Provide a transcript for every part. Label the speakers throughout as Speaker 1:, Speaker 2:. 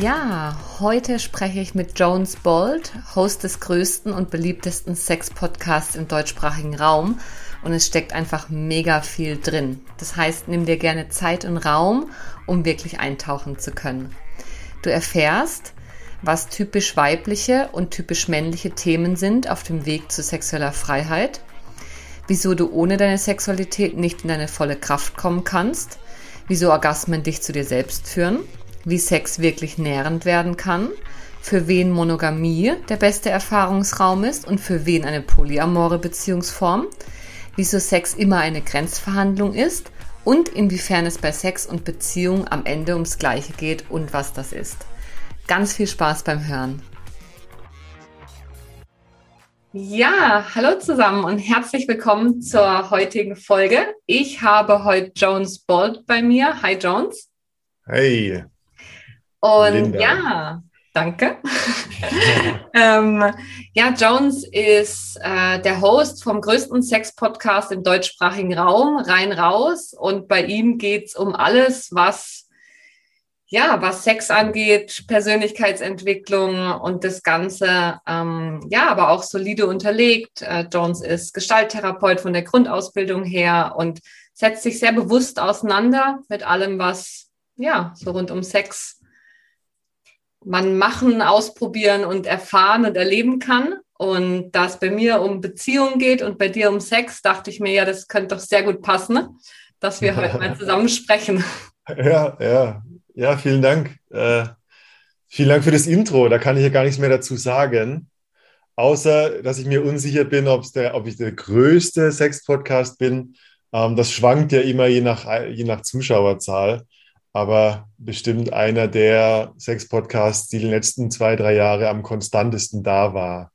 Speaker 1: Ja, heute spreche ich mit Jones Bold, Host des größten und beliebtesten Sex-Podcasts im deutschsprachigen Raum. Und es steckt einfach mega viel drin. Das heißt, nimm dir gerne Zeit und Raum, um wirklich eintauchen zu können. Du erfährst, was typisch weibliche und typisch männliche Themen sind auf dem Weg zu sexueller Freiheit, wieso du ohne deine Sexualität nicht in deine volle Kraft kommen kannst, wieso Orgasmen dich zu dir selbst führen wie Sex wirklich nährend werden kann, für wen Monogamie der beste Erfahrungsraum ist und für wen eine polyamore Beziehungsform, wieso Sex immer eine Grenzverhandlung ist und inwiefern es bei Sex und Beziehung am Ende ums Gleiche geht und was das ist. Ganz viel Spaß beim Hören. Ja, hallo zusammen und herzlich willkommen zur heutigen Folge. Ich habe heute Jones Bolt bei mir. Hi Jones.
Speaker 2: Hey.
Speaker 1: Und Linda. ja, danke. ähm, ja, Jones ist äh, der Host vom größten Sex-Podcast im deutschsprachigen Raum, rein raus. Und bei ihm geht es um alles, was ja, was Sex angeht, Persönlichkeitsentwicklung und das Ganze, ähm, ja, aber auch solide unterlegt. Äh, Jones ist Gestalttherapeut von der Grundausbildung her und setzt sich sehr bewusst auseinander mit allem, was ja so rund um Sex man machen, ausprobieren und erfahren und erleben kann. Und da es bei mir um Beziehungen geht und bei dir um Sex, dachte ich mir, ja, das könnte doch sehr gut passen, dass wir heute mal zusammen sprechen.
Speaker 2: Ja, ja, ja, vielen Dank. Äh, vielen Dank für das Intro. Da kann ich ja gar nichts mehr dazu sagen. Außer, dass ich mir unsicher bin, der, ob ich der größte Sex-Podcast bin. Ähm, das schwankt ja immer je nach, je nach Zuschauerzahl aber bestimmt einer der sechs Podcasts, die die letzten zwei, drei Jahre am konstantesten da war.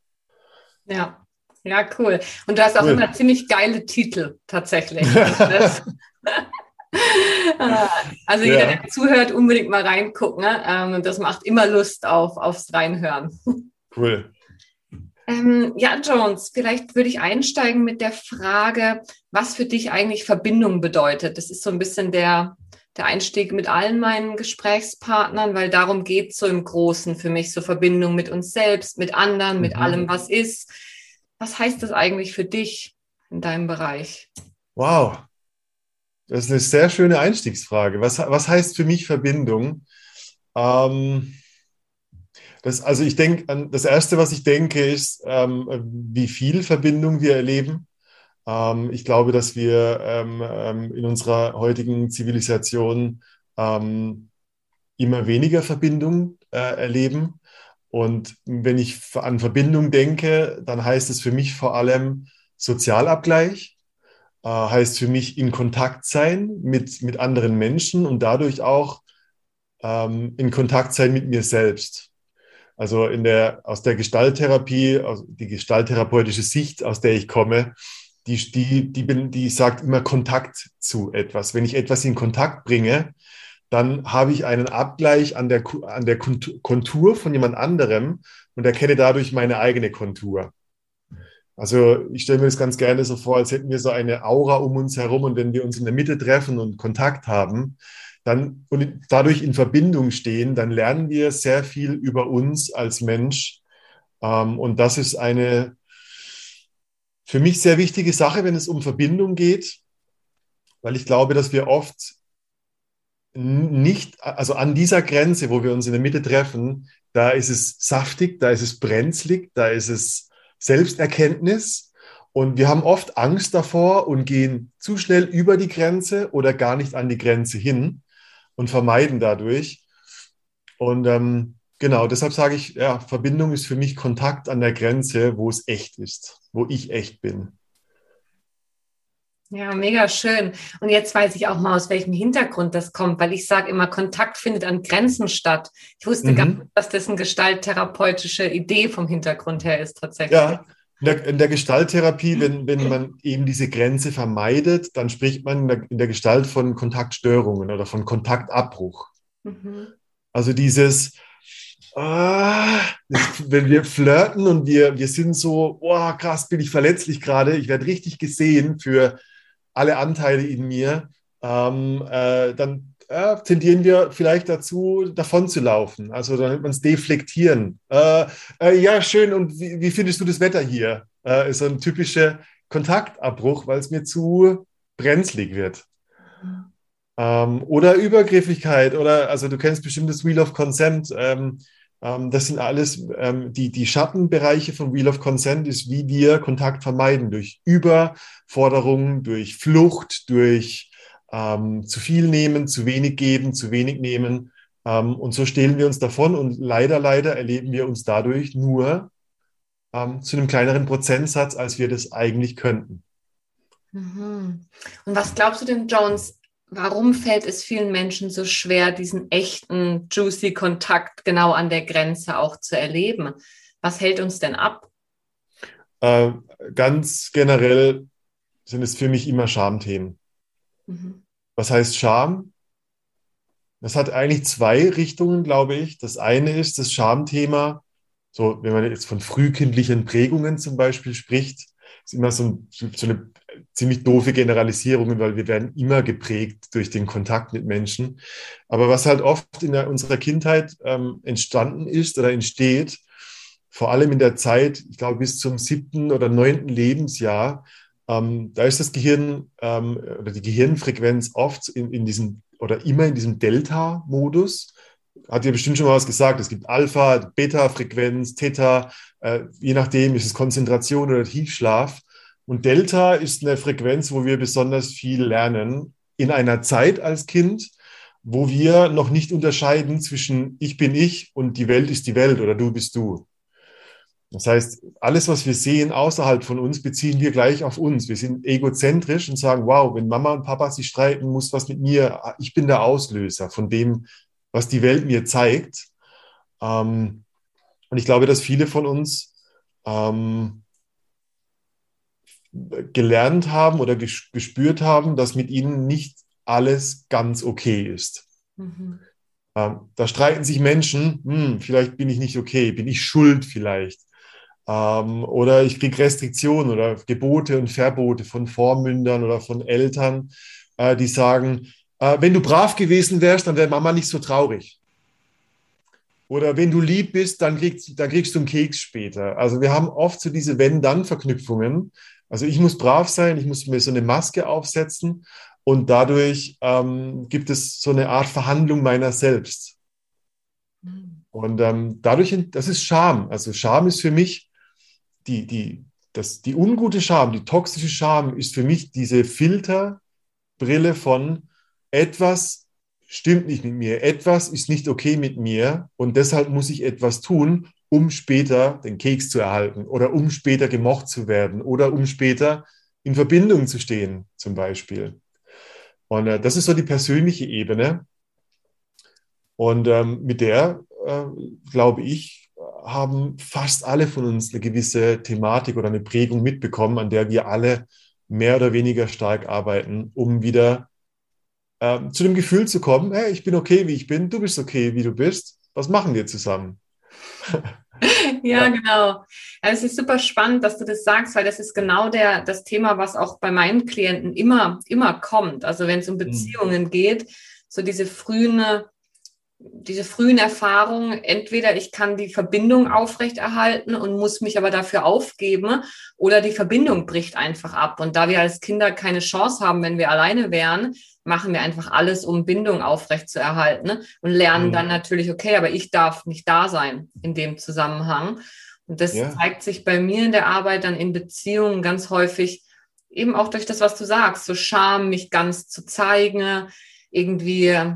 Speaker 1: Ja, ja, cool. Und du hast auch cool. immer ziemlich geile Titel tatsächlich. also jeder, ja. der zuhört, unbedingt mal reingucken. Ne? Ähm, das macht immer Lust auf, aufs Reinhören.
Speaker 2: Cool.
Speaker 1: Ähm, ja, Jones, vielleicht würde ich einsteigen mit der Frage, was für dich eigentlich Verbindung bedeutet. Das ist so ein bisschen der, der Einstieg mit allen meinen Gesprächspartnern, weil darum geht es so im Großen für mich, so Verbindung mit uns selbst, mit anderen, mit mhm. allem, was ist. Was heißt das eigentlich für dich in deinem Bereich?
Speaker 2: Wow, das ist eine sehr schöne Einstiegsfrage. Was, was heißt für mich Verbindung? Ähm, das, also ich denke, das Erste, was ich denke, ist, ähm, wie viel Verbindung wir erleben. Ähm, ich glaube, dass wir ähm, ähm, in unserer heutigen Zivilisation immer weniger Verbindung äh, erleben. Und wenn ich an Verbindung denke, dann heißt es für mich vor allem Sozialabgleich, äh, heißt für mich in Kontakt sein mit, mit anderen Menschen und dadurch auch in Kontakt sein mit mir selbst. Also in der, aus der Gestalttherapie, aus die gestalttherapeutische Sicht, aus der ich komme, die, die, die, die sagt immer Kontakt zu etwas. Wenn ich etwas in Kontakt bringe, dann habe ich einen Abgleich an der, an der Kontur von jemand anderem und erkenne dadurch meine eigene Kontur. Also ich stelle mir das ganz gerne so vor, als hätten wir so eine Aura um uns herum und wenn wir uns in der Mitte treffen und Kontakt haben, dann und dadurch in Verbindung stehen, dann lernen wir sehr viel über uns als Mensch. Ähm, und das ist eine für mich sehr wichtige Sache, wenn es um Verbindung geht, weil ich glaube, dass wir oft nicht, also an dieser Grenze, wo wir uns in der Mitte treffen, da ist es saftig, da ist es brenzlig, da ist es Selbsterkenntnis. Und wir haben oft Angst davor und gehen zu schnell über die Grenze oder gar nicht an die Grenze hin und vermeiden dadurch. Und ähm, Genau, deshalb sage ich, ja, Verbindung ist für mich Kontakt an der Grenze, wo es echt ist, wo ich echt bin.
Speaker 1: Ja, mega schön. Und jetzt weiß ich auch mal, aus welchem Hintergrund das kommt, weil ich sage immer, Kontakt findet an Grenzen statt. Ich wusste mhm. gar nicht, dass das eine gestalttherapeutische Idee vom Hintergrund her ist tatsächlich.
Speaker 2: Ja, In der, in der Gestalttherapie, wenn, wenn man eben diese Grenze vermeidet, dann spricht man in der, in der Gestalt von Kontaktstörungen oder von Kontaktabbruch. Mhm. Also dieses, ah, wenn wir flirten und wir, wir sind so, oh krass, bin ich verletzlich gerade, ich werde richtig gesehen für alle Anteile in mir, ähm, äh, dann äh, tendieren wir vielleicht dazu, davon zu laufen. Also dann nennt man es deflektieren. Äh, äh, ja, schön, und wie, wie, findest du das Wetter hier? Äh, ist so ein typischer Kontaktabbruch, weil es mir zu brenzlig wird. Ähm, oder Übergriffigkeit, oder, also du kennst bestimmt das Wheel of Consent. Ähm, das sind alles ähm, die, die Schattenbereiche von Wheel of Consent, ist, wie wir Kontakt vermeiden durch Überforderung, durch Flucht, durch ähm, zu viel nehmen, zu wenig geben, zu wenig nehmen. Ähm, und so stehlen wir uns davon und leider, leider erleben wir uns dadurch nur ähm, zu einem kleineren Prozentsatz, als wir das eigentlich könnten.
Speaker 1: Mhm. Und was glaubst du denn, Jones? Warum fällt es vielen Menschen so schwer, diesen echten, juicy Kontakt genau an der Grenze auch zu erleben? Was hält uns denn ab?
Speaker 2: Äh, ganz generell sind es für mich immer Schamthemen. Mhm. Was heißt Scham? Das hat eigentlich zwei Richtungen, glaube ich. Das eine ist das Schamthema, so wenn man jetzt von frühkindlichen Prägungen zum Beispiel spricht, ist immer so, ein, so eine ziemlich doofe Generalisierung, weil wir werden immer geprägt durch den Kontakt mit Menschen. Aber was halt oft in der, unserer Kindheit ähm, entstanden ist oder entsteht, vor allem in der Zeit, ich glaube bis zum siebten oder neunten Lebensjahr, ähm, da ist das Gehirn ähm, oder die Gehirnfrequenz oft in, in diesem oder immer in diesem Delta-Modus. Hat ja bestimmt schon mal was gesagt. Es gibt Alpha, Beta-Frequenz, Theta, äh, je nachdem ist es Konzentration oder Tiefschlaf. Und Delta ist eine Frequenz, wo wir besonders viel lernen in einer Zeit als Kind, wo wir noch nicht unterscheiden zwischen ich bin ich und die Welt ist die Welt oder du bist du. Das heißt, alles, was wir sehen außerhalb von uns, beziehen wir gleich auf uns. Wir sind egozentrisch und sagen, wow, wenn Mama und Papa sich streiten, muss was mit mir, ich bin der Auslöser von dem, was die Welt mir zeigt. Ähm, und ich glaube, dass viele von uns ähm, gelernt haben oder gespürt haben, dass mit ihnen nicht alles ganz okay ist. Mhm. Ähm, da streiten sich Menschen, hm, vielleicht bin ich nicht okay, bin ich schuld vielleicht. Ähm, oder ich kriege Restriktionen oder Gebote und Verbote von Vormündern oder von Eltern, äh, die sagen, äh, wenn du brav gewesen wärst, dann wäre Mama nicht so traurig. Oder wenn du lieb bist, dann kriegst, dann kriegst du einen Keks später. Also wir haben oft so diese Wenn-Dann-Verknüpfungen. Also ich muss brav sein, ich muss mir so eine Maske aufsetzen und dadurch ähm, gibt es so eine Art Verhandlung meiner selbst. Mhm. Und ähm, dadurch, das ist Scham. Also Scham ist für mich die, die, das, die ungute Scham, die toxische Scham ist für mich diese Filterbrille von etwas stimmt nicht mit mir, etwas ist nicht okay mit mir und deshalb muss ich etwas tun, um später den Keks zu erhalten oder um später gemocht zu werden oder um später in Verbindung zu stehen, zum Beispiel. Und äh, das ist so die persönliche Ebene. Und ähm, mit der, äh, glaube ich, haben fast alle von uns eine gewisse Thematik oder eine Prägung mitbekommen, an der wir alle mehr oder weniger stark arbeiten, um wieder äh, zu dem Gefühl zu kommen, hey, ich bin okay, wie ich bin, du bist okay, wie du bist. Was machen wir zusammen?
Speaker 1: ja, genau. es ist super spannend, dass du das sagst, weil das ist genau der, das Thema, was auch bei meinen Klienten immer, immer kommt. Also wenn es um mhm. Beziehungen mhm. geht, so diese frühen diese frühen Erfahrungen, entweder ich kann die Verbindung aufrechterhalten und muss mich aber dafür aufgeben, oder die Verbindung bricht einfach ab. Und da wir als Kinder keine Chance haben, wenn wir alleine wären, machen wir einfach alles, um Bindung aufrechtzuerhalten und lernen mhm. dann natürlich, okay, aber ich darf nicht da sein in dem Zusammenhang. Und das ja. zeigt sich bei mir in der Arbeit dann in Beziehungen ganz häufig eben auch durch das, was du sagst, so Scham, mich ganz zu zeigen, irgendwie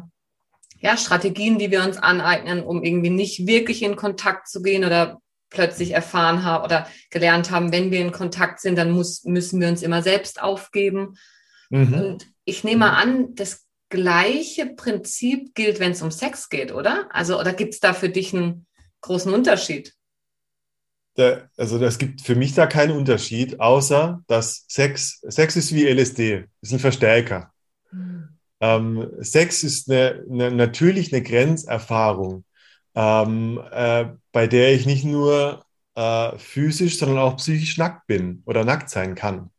Speaker 1: ja, Strategien, die wir uns aneignen, um irgendwie nicht wirklich in Kontakt zu gehen oder plötzlich erfahren haben oder gelernt haben, wenn wir in Kontakt sind, dann muss, müssen wir uns immer selbst aufgeben. Mhm. Und ich nehme an, das gleiche Prinzip gilt, wenn es um Sex geht, oder? Also, oder gibt es da für dich einen großen Unterschied?
Speaker 2: der, also das gibt für mich da keinen Unterschied, außer dass Sex, Sex ist wie LSD, ist ein Verstärker. Ähm, Sex ist eine, eine, natürlich eine Grenzerfahrung, ähm, äh, bei der ich nicht nur äh, physisch, sondern auch psychisch nackt bin oder nackt sein kann.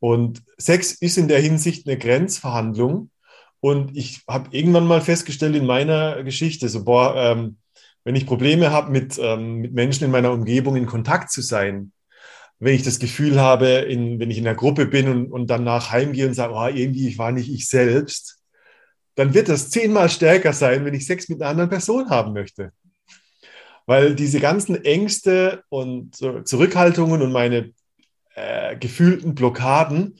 Speaker 2: Und Sex ist in der Hinsicht eine Grenzverhandlung. Und ich habe irgendwann mal festgestellt in meiner Geschichte, so, boah, ähm, wenn ich Probleme habe, mit, ähm, mit Menschen in meiner Umgebung in Kontakt zu sein, wenn ich das Gefühl habe, in, wenn ich in der Gruppe bin und, und danach heimgehe und sage, oh, irgendwie, ich war nicht ich selbst, dann wird das zehnmal stärker sein, wenn ich Sex mit einer anderen Person haben möchte. Weil diese ganzen Ängste und Zurückhaltungen und meine äh, gefühlten Blockaden,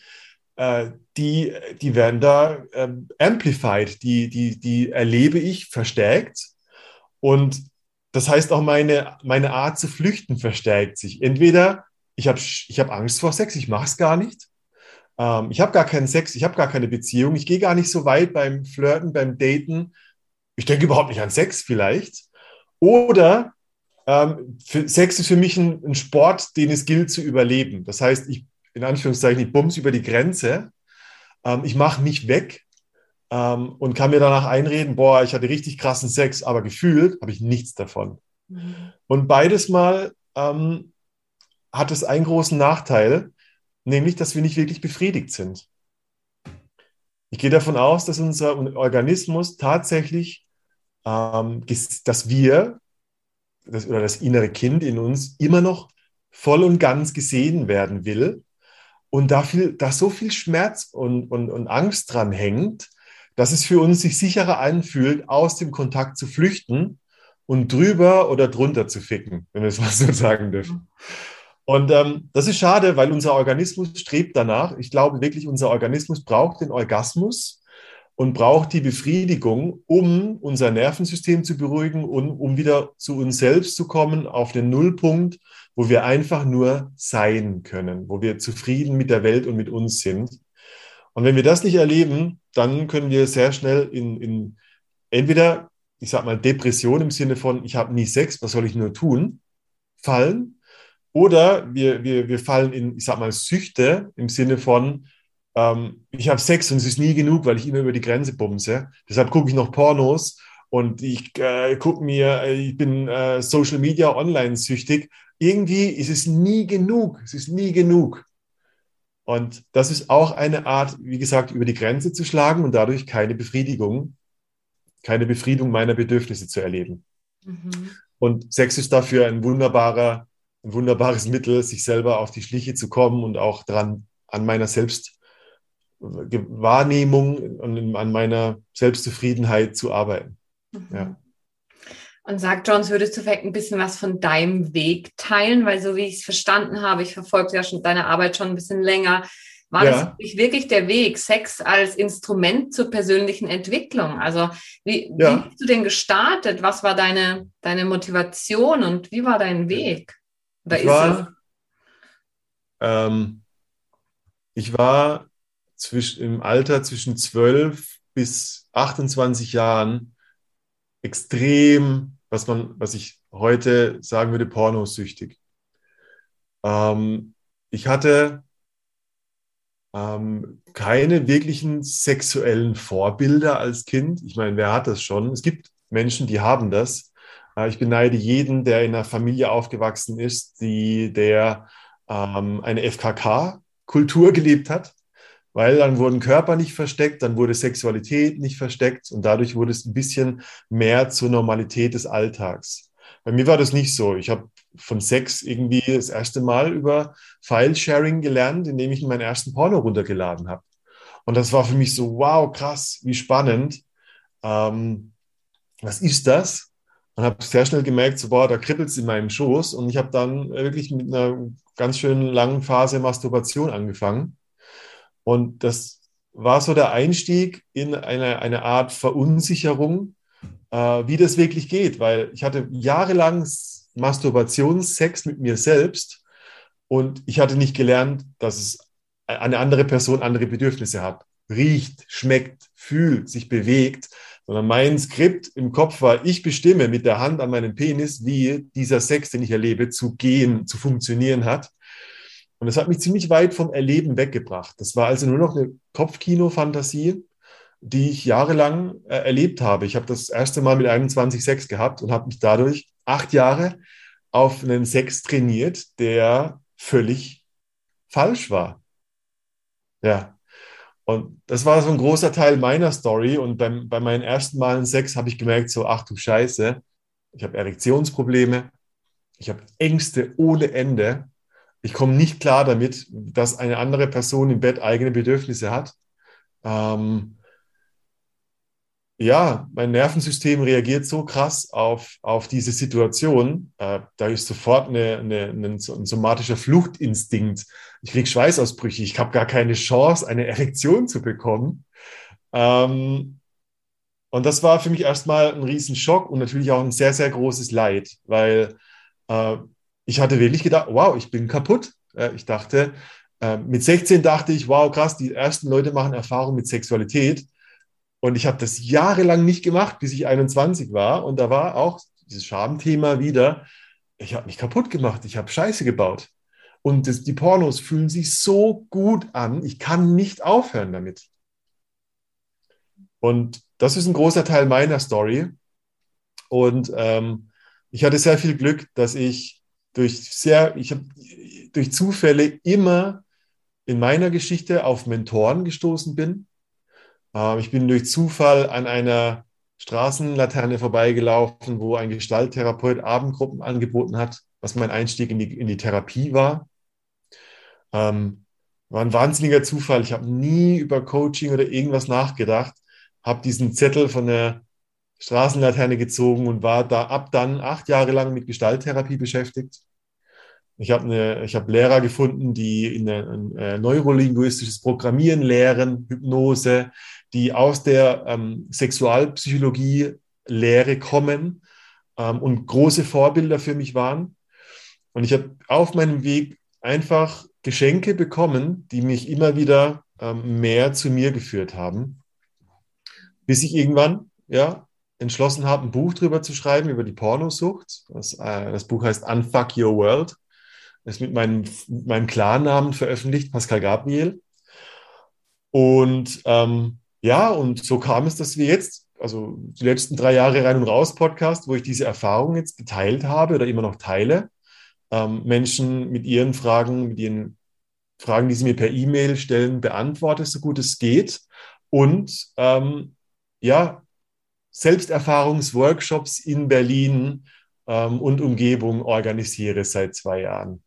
Speaker 2: äh, die, die werden da äh, amplified, die, die, die erlebe ich verstärkt. Und das heißt auch meine, meine Art zu flüchten verstärkt sich. Entweder ich habe ich hab Angst vor Sex, ich mache es gar nicht. Ähm, ich habe gar keinen Sex, ich habe gar keine Beziehung, ich gehe gar nicht so weit beim Flirten, beim Daten. Ich denke überhaupt nicht an Sex vielleicht. Oder ähm, Sex ist für mich ein, ein, Sport, den es gilt zu überleben. Das heißt, ich, in Anführungszeichen, ich bums über die Grenze. Ähm, ich mache mich weg ähm, und kann mir danach einreden, boah, ich hatte richtig krassen Sex, aber gefühlt habe ich nichts davon. Mhm. Und beides mal ähm, hat es einen großen Nachteil, nämlich, dass wir nicht wirklich befriedigt sind. Ich gehe davon aus, dass unser Organismus tatsächlich, ähm, dass wir das, oder das innere Kind in uns immer noch voll und ganz gesehen werden will und da, viel, da so viel Schmerz und, und, und Angst dran hängt, dass es für uns sich sicherer anfühlt, aus dem Kontakt zu flüchten und drüber oder drunter zu ficken, wenn wir es mal so sagen dürfen. Und ähm, das ist schade, weil unser Organismus strebt danach. Ich glaube wirklich, unser Organismus braucht den Orgasmus und braucht die Befriedigung, um unser Nervensystem zu beruhigen und um wieder zu uns selbst zu kommen, auf den Nullpunkt, wo wir einfach nur sein können, wo wir zufrieden mit der Welt und mit uns sind. Und wenn wir das nicht erleben, dann können wir sehr schnell in, in entweder, ich sag mal, Depression im Sinne von, ich habe nie Sex, was soll ich nur tun, fallen. Oder wir, wir, wir fallen in, ich sag mal, Süchte im Sinne von, ähm, ich habe Sex und es ist nie genug, weil ich immer über die Grenze bumse. Deshalb gucke ich noch Pornos und ich äh, gucke mir, äh, ich bin äh, Social Media online süchtig. Irgendwie ist es nie genug. Es ist nie genug. Und das ist auch eine Art, wie gesagt, über die Grenze zu schlagen und dadurch keine Befriedigung, keine Befriedigung meiner Bedürfnisse zu erleben. Mhm. Und Sex ist dafür ein wunderbarer, ein wunderbares Mittel, sich selber auf die Schliche zu kommen und auch dran an meiner Selbstwahrnehmung und an meiner Selbstzufriedenheit zu arbeiten. Mhm. Ja.
Speaker 1: Und sag, Jones, würdest du vielleicht ein bisschen was von deinem Weg teilen? Weil so wie ich es verstanden habe, ich verfolge ja schon deine Arbeit schon ein bisschen länger, war ja. das wirklich der Weg, Sex als Instrument zur persönlichen Entwicklung? Also wie, ja. wie bist du denn gestartet? Was war deine, deine Motivation und wie war dein Weg?
Speaker 2: Oder ich, war, ähm, ich war zwischen, im Alter zwischen 12 bis 28 Jahren extrem was man, was ich heute sagen würde, pornosüchtig. Ähm, ich hatte ähm, keine wirklichen sexuellen Vorbilder als Kind. Ich meine, wer hat das schon? Es gibt Menschen, die haben das. Ich beneide jeden, der in einer Familie aufgewachsen ist, die, der ähm, eine FKK-Kultur gelebt hat weil dann wurden Körper nicht versteckt, dann wurde Sexualität nicht versteckt und dadurch wurde es ein bisschen mehr zur Normalität des Alltags. Bei mir war das nicht so. Ich habe von Sex irgendwie das erste Mal über File-Sharing gelernt, indem ich meinen ersten Porno runtergeladen habe. Und das war für mich so, wow, krass, wie spannend. Ähm, was ist das? Und habe sehr schnell gemerkt, so, boah, da kribbelt es in meinem Schoß. Und ich habe dann wirklich mit einer ganz schönen langen Phase Masturbation angefangen. Und das war so der Einstieg in eine, eine Art Verunsicherung, äh, wie das wirklich geht, weil ich hatte jahrelang Masturbationssex mit mir selbst und ich hatte nicht gelernt, dass es eine andere Person andere Bedürfnisse hat. Riecht, schmeckt, fühlt, sich bewegt. sondern mein Skript im Kopf war, ich bestimme mit der Hand an meinem Penis, wie dieser Sex, den ich erlebe, zu gehen, zu funktionieren hat. Und das hat mich ziemlich weit vom Erleben weggebracht. Das war also nur noch eine Kopfkino-Fantasie, die ich jahrelang äh, erlebt habe. Ich habe das erste Mal mit 21 Sex gehabt und habe mich dadurch acht Jahre auf einen Sex trainiert, der völlig falsch war. Ja. Und das war so ein großer Teil meiner Story. Und beim, bei meinen ersten Malen Sex habe ich gemerkt, so, ach du Scheiße, ich habe Erektionsprobleme, ich habe Ängste ohne Ende ich komme nicht klar damit, dass eine andere Person im Bett eigene Bedürfnisse hat. Ähm, ja, mein Nervensystem reagiert so krass auf, auf diese Situation. Äh, da ist sofort eine, eine, ein somatischer Fluchtinstinkt. Ich kriege Schweißausbrüche. Ich habe gar keine Chance, eine Erektion zu bekommen. Ähm, und das war für mich erstmal ein Riesenschock und natürlich auch ein sehr, sehr großes Leid, weil äh, ich hatte wirklich gedacht, wow, ich bin kaputt. Ich dachte, äh, mit 16 dachte ich, wow, krass, die ersten Leute machen Erfahrung mit Sexualität. Und ich habe das jahrelang nicht gemacht, bis ich 21 war. Und da war auch dieses Schamthema wieder, ich habe mich kaputt gemacht, ich habe Scheiße gebaut. Und das, die Pornos fühlen sich so gut an, ich kann nicht aufhören damit. Und das ist ein großer Teil meiner Story. Und ähm, ich hatte sehr viel Glück, dass ich durch sehr, ich habe durch Zufälle immer in meiner Geschichte auf Mentoren gestoßen bin. Ähm, ich bin durch Zufall an einer Straßenlaterne vorbeigelaufen, wo ein Gestalttherapeut Abendgruppen angeboten hat, was mein Einstieg in die, in die Therapie war. Ähm, war ein wahnsinniger Zufall. Ich habe nie über Coaching oder irgendwas nachgedacht, habe diesen Zettel von der Straßenlaterne gezogen und war da ab dann acht Jahre lang mit Gestalttherapie beschäftigt. Ich habe eine, Lehrer gefunden, die in ein, ein neurolinguistisches Programmieren lehren, Hypnose, die aus der ähm, Sexualpsychologie Lehre kommen ähm, und große Vorbilder für mich waren. Und ich habe auf meinem Weg einfach Geschenke bekommen, die mich immer wieder ähm, mehr zu mir geführt haben, bis ich irgendwann ja entschlossen habe, ein Buch drüber zu schreiben über die Pornosucht. Das, äh, das Buch heißt Unfuck Your World ist mit meinem, meinem Klarnamen veröffentlicht, Pascal Gabriel. Und ähm, ja, und so kam es, dass wir jetzt, also die letzten drei Jahre rein und raus Podcast, wo ich diese Erfahrung jetzt geteilt habe oder immer noch teile, ähm, Menschen mit ihren Fragen, mit ihren Fragen, die sie mir per E-Mail stellen, beantworte, so gut es geht. Und ähm, ja, Selbsterfahrungsworkshops in Berlin ähm, und Umgebung organisiere seit zwei Jahren.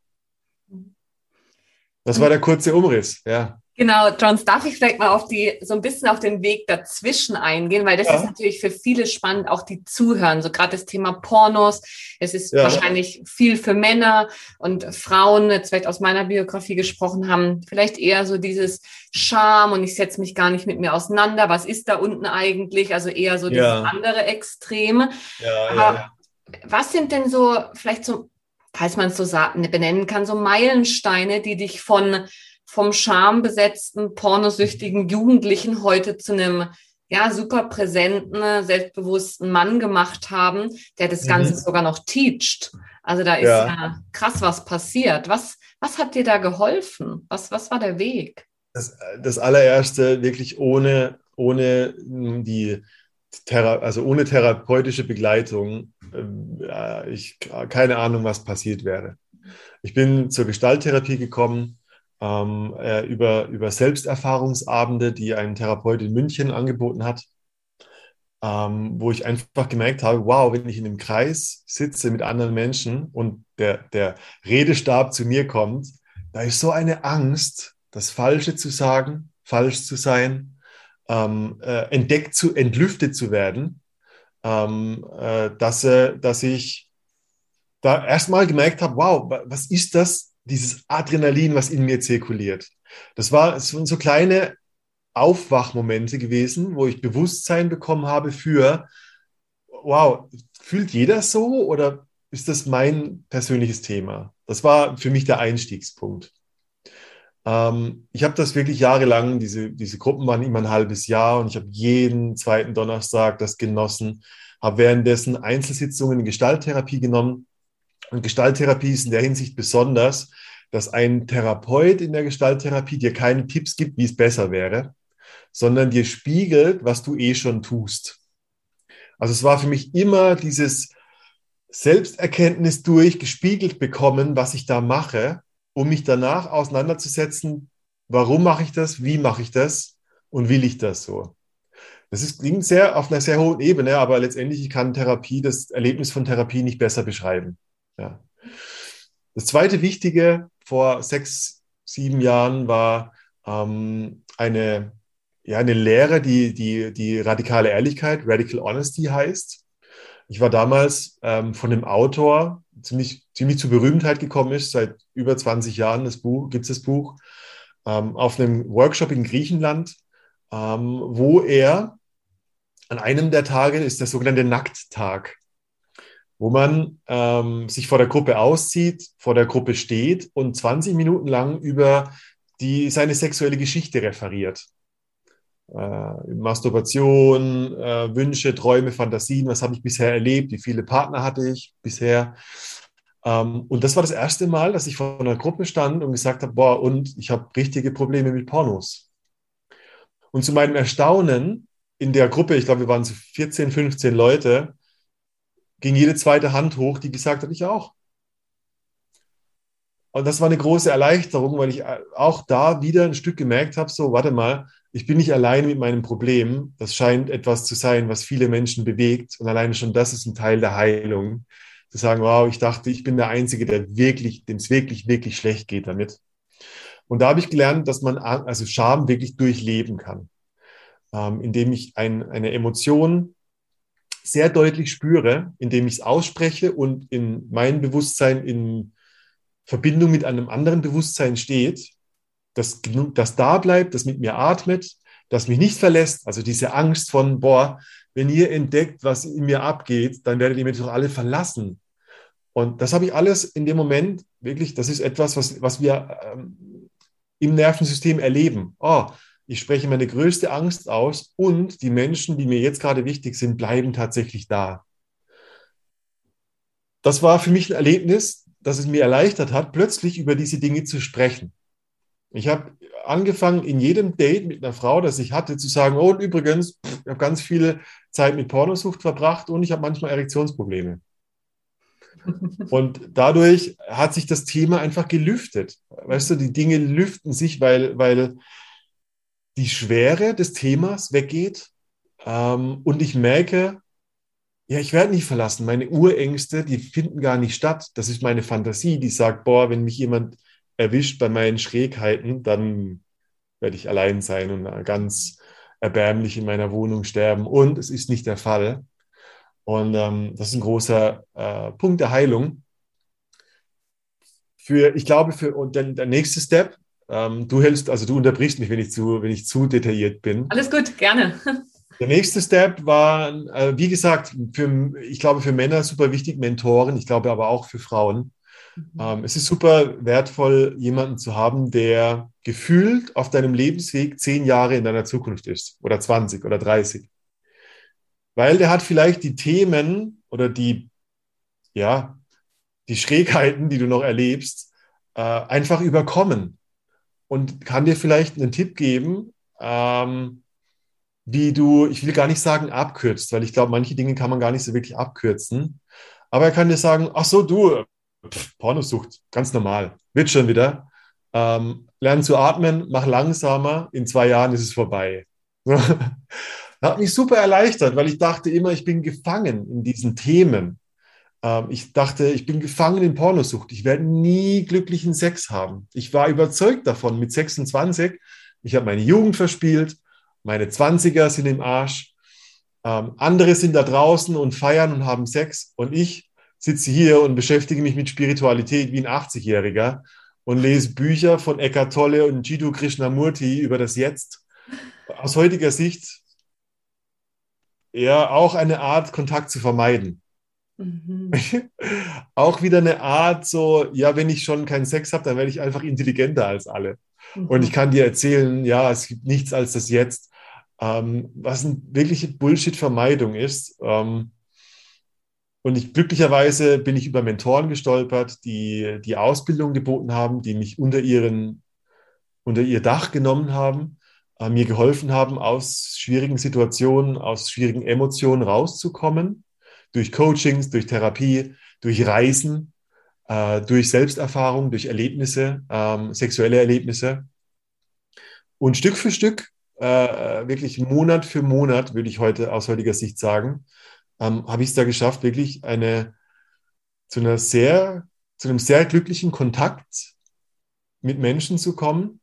Speaker 2: Das war der kurze Umriss, ja.
Speaker 1: Genau, Johns, darf ich vielleicht mal auf die, so ein bisschen auf den Weg dazwischen eingehen, weil das ja. ist natürlich für viele spannend, auch die zuhören. So gerade das Thema Pornos. Es ist ja. wahrscheinlich viel für Männer und Frauen, jetzt vielleicht aus meiner Biografie gesprochen haben, vielleicht eher so dieses Scham und ich setze mich gar nicht mit mir auseinander. Was ist da unten eigentlich? Also eher so dieses ja. andere Extreme. Ja, Aber was sind denn so vielleicht so falls man es so ne, benennen kann, so Meilensteine, die dich von vom schambesetzten, pornosüchtigen Jugendlichen heute zu einem ja, super präsenten, selbstbewussten Mann gemacht haben, der das Ganze mhm. sogar noch teacht. Also da ist ja. ja, krass was passiert. Was, was hat dir da geholfen? Was, was war der Weg?
Speaker 2: Das, das allererste, wirklich ohne, ohne die, Thera also ohne therapeutische Begleitung, äh, ich keine Ahnung, was passiert wäre. Ich bin zur Gestalttherapie gekommen ähm, äh, über, über Selbsterfahrungsabende, die ein Therapeut in München angeboten hat, ähm, wo ich einfach gemerkt habe, wow, wenn ich in einem Kreis sitze mit anderen Menschen und der, der Redestab zu mir kommt, da ist so eine Angst, das Falsche zu sagen, falsch zu sein, ähm, äh, entdeckt zu, entlüftet zu werden, ähm, äh, dass, äh, dass ich da erstmal gemerkt habe, wow, was ist das, dieses Adrenalin, was in mir zirkuliert. Das waren so kleine Aufwachmomente gewesen, wo ich Bewusstsein bekommen habe für, wow, fühlt jeder so oder ist das mein persönliches Thema? Das war für mich der Einstiegspunkt. Ähm, ich habe das wirklich jahrelang, diese, diese Gruppen waren immer ein halbes Jahr und ich habe jeden zweiten Donnerstag das genossen, habe währenddessen Einzelsitzungen in Gestalttherapie genommen. Und Gestalttherapie ist in der Hinsicht besonders, dass ein Therapeut in der Gestalttherapie dir keine Tipps gibt, wie es besser wäre, sondern dir spiegelt, was du eh schon tust. Also es war für mich immer dieses Selbsterkenntnis durch, gespiegelt bekommen, was ich da mache, um mich danach auseinanderzusetzen, warum mache ich das, wie mache ich das und will ich das so. Das ist, klingt sehr auf einer sehr hohen Ebene, aber letztendlich kann Therapie, das Erlebnis von Therapie nicht besser beschreiben. Ja. Das zweite Wichtige vor sechs, sieben Jahren war ähm, eine, ja, eine Lehre, die, die, die radikale Ehrlichkeit, Radical Honesty heißt. Ich war damals ähm, von dem Autor, ziemlich, ziemlich zur Berühmtheit gekommen ist, seit über 20 Jahren das Buch, gibt es das Buch, ähm, auf einem Workshop in Griechenland, ähm, wo er an einem der Tage ist der sogenannte Nackttag wo man ähm, sich vor der Gruppe auszieht, vor der Gruppe steht und 20 Minuten lang über die, seine sexuelle Geschichte referiert. Äh, Masturbation, äh, Wünsche, Träume, Fantasien, was habe ich bisher erlebt, wie viele Partner hatte ich bisher. Ähm, und das war das erste Mal, dass ich vor einer Gruppe stand und gesagt habe, boah, und ich habe richtige Probleme mit Pornos. Und zu meinem Erstaunen in der Gruppe, ich glaube, wir waren so 14, 15 Leute, ging jede zweite Hand hoch, die gesagt hat, ich auch. Und das war eine große Erleichterung, weil ich äh, auch da wieder ein Stück gemerkt habe, so, warte mal, ich bin nicht alleine mit meinem Problem. Das scheint etwas zu sein, was viele Menschen bewegt. Und alleine schon das ist ein Teil der Heilung. Zu sagen, wow, ich dachte, ich bin der Einzige, der wirklich, dem es wirklich, wirklich schlecht geht damit. Und da habe ich gelernt, dass man also Scham wirklich durchleben kann, ähm, indem ich ein, eine Emotion sehr deutlich spüre, indem ich es ausspreche und in mein Bewusstsein in Verbindung mit einem anderen Bewusstsein steht, das, das da bleibt, das mit mir atmet, das mich nicht verlässt. Also diese Angst von, boah, wenn ihr entdeckt, was in mir abgeht, dann werdet ihr mich doch alle verlassen. Und das habe ich alles in dem Moment wirklich, das ist etwas, was, was wir ähm, im Nervensystem erleben. Oh, ich spreche meine größte Angst aus und die Menschen, die mir jetzt gerade wichtig sind, bleiben tatsächlich da. Das war für mich ein Erlebnis, das es mir erleichtert hat, plötzlich über diese Dinge zu sprechen. Ich habe angefangen, in jedem Date mit einer Frau, das ich hatte, zu sagen, oh, und übrigens, ich habe ganz viele Zeit mit Pornosucht verbracht und ich habe manchmal Erektionsprobleme. Und dadurch hat sich das Thema einfach gelüftet. Weißt du, die Dinge lüften sich, weil, weil die Schwere des Themas weggeht ähm, und ich merke, ja, ich werde nicht verlassen. Meine Urängste, die finden gar nicht statt. Das ist meine Fantasie, die sagt, boah, wenn mich jemand erwischt bei meinen Schrägheiten, dann werde ich allein sein und ganz erbärmlich in meiner Wohnung sterben. Und es ist nicht der Fall. Und ähm, das ist ein großer äh, Punkt der Heilung. Für, ich glaube, für und der, der nächste Step ähm, du hältst, also du unterbrichst mich, wenn ich zu, wenn ich zu detailliert bin.
Speaker 1: Alles gut, gerne.
Speaker 2: Der nächste Step war, äh, wie gesagt, für, ich glaube für Männer super wichtig, Mentoren, ich glaube aber auch für Frauen. Mhm. Ähm, es ist super wertvoll, jemanden zu haben, der gefühlt auf deinem Lebensweg zehn Jahre in deiner Zukunft ist oder 20 oder 30. Weil der hat vielleicht die Themen oder die, ja, die Schrägheiten, die du noch erlebst, äh, einfach überkommen und kann dir vielleicht einen Tipp geben, ähm, wie du, ich will gar nicht sagen abkürzt, weil ich glaube, manche Dinge kann man gar nicht so wirklich abkürzen. Aber er kann dir sagen, ach so, du, Pornosucht, ganz normal, wird schon wieder. Ähm, lern zu atmen, mach langsamer, in zwei Jahren ist es vorbei. hat mich super erleichtert, weil ich dachte immer, ich bin gefangen in diesen Themen. Ähm, ich dachte, ich bin gefangen in Pornosucht. Ich werde nie glücklichen Sex haben. Ich war überzeugt davon mit 26. Ich habe meine Jugend verspielt. Meine 20er sind im Arsch. Ähm, andere sind da draußen und feiern und haben Sex. Und ich sitze hier und beschäftige mich mit Spiritualität wie ein 80-Jähriger und lese Bücher von Eckhart Tolle und Jiddu Krishnamurti über das Jetzt. Aus heutiger Sicht ja auch eine Art, Kontakt zu vermeiden. Mhm. Auch wieder eine Art, so, ja, wenn ich schon keinen Sex habe, dann werde ich einfach intelligenter als alle. Mhm. Und ich kann dir erzählen, ja, es gibt nichts als das Jetzt, ähm, was eine wirkliche Bullshit-Vermeidung ist. Ähm, und ich, glücklicherweise bin ich über Mentoren gestolpert, die die Ausbildung geboten haben, die mich unter, ihren, unter ihr Dach genommen haben, äh, mir geholfen haben, aus schwierigen Situationen, aus schwierigen Emotionen rauszukommen, durch Coachings, durch Therapie, durch Reisen, äh, durch Selbsterfahrung, durch Erlebnisse, ähm, sexuelle Erlebnisse. Und Stück für Stück, äh, wirklich Monat für Monat, würde ich heute aus heutiger Sicht sagen, ähm, habe ich es da geschafft, wirklich eine zu einer sehr, zu einem sehr glücklichen Kontakt mit Menschen zu kommen,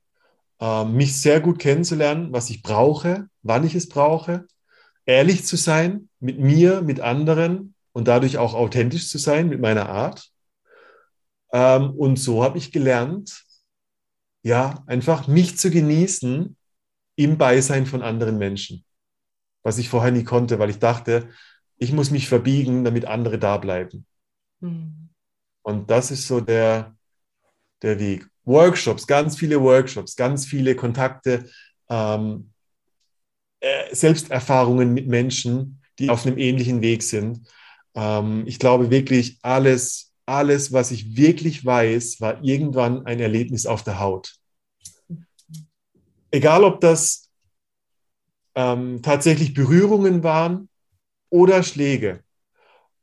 Speaker 2: äh, mich sehr gut kennenzulernen, was ich brauche, wann ich es brauche, ehrlich zu sein mit mir, mit anderen und dadurch auch authentisch zu sein mit meiner Art. Ähm, und so habe ich gelernt, ja, einfach mich zu genießen im Beisein von anderen Menschen, was ich vorher nie konnte, weil ich dachte, ich muss mich verbiegen, damit andere da bleiben. Mhm. Und das ist so der, der Weg. Workshops, ganz viele Workshops, ganz viele Kontakte, ähm, äh, Selbsterfahrungen mit Menschen, die auf einem ähnlichen Weg sind. Ähm, ich glaube wirklich, alles, alles, was ich wirklich weiß, war irgendwann ein Erlebnis auf der Haut. Egal, ob das ähm, tatsächlich Berührungen waren oder Schläge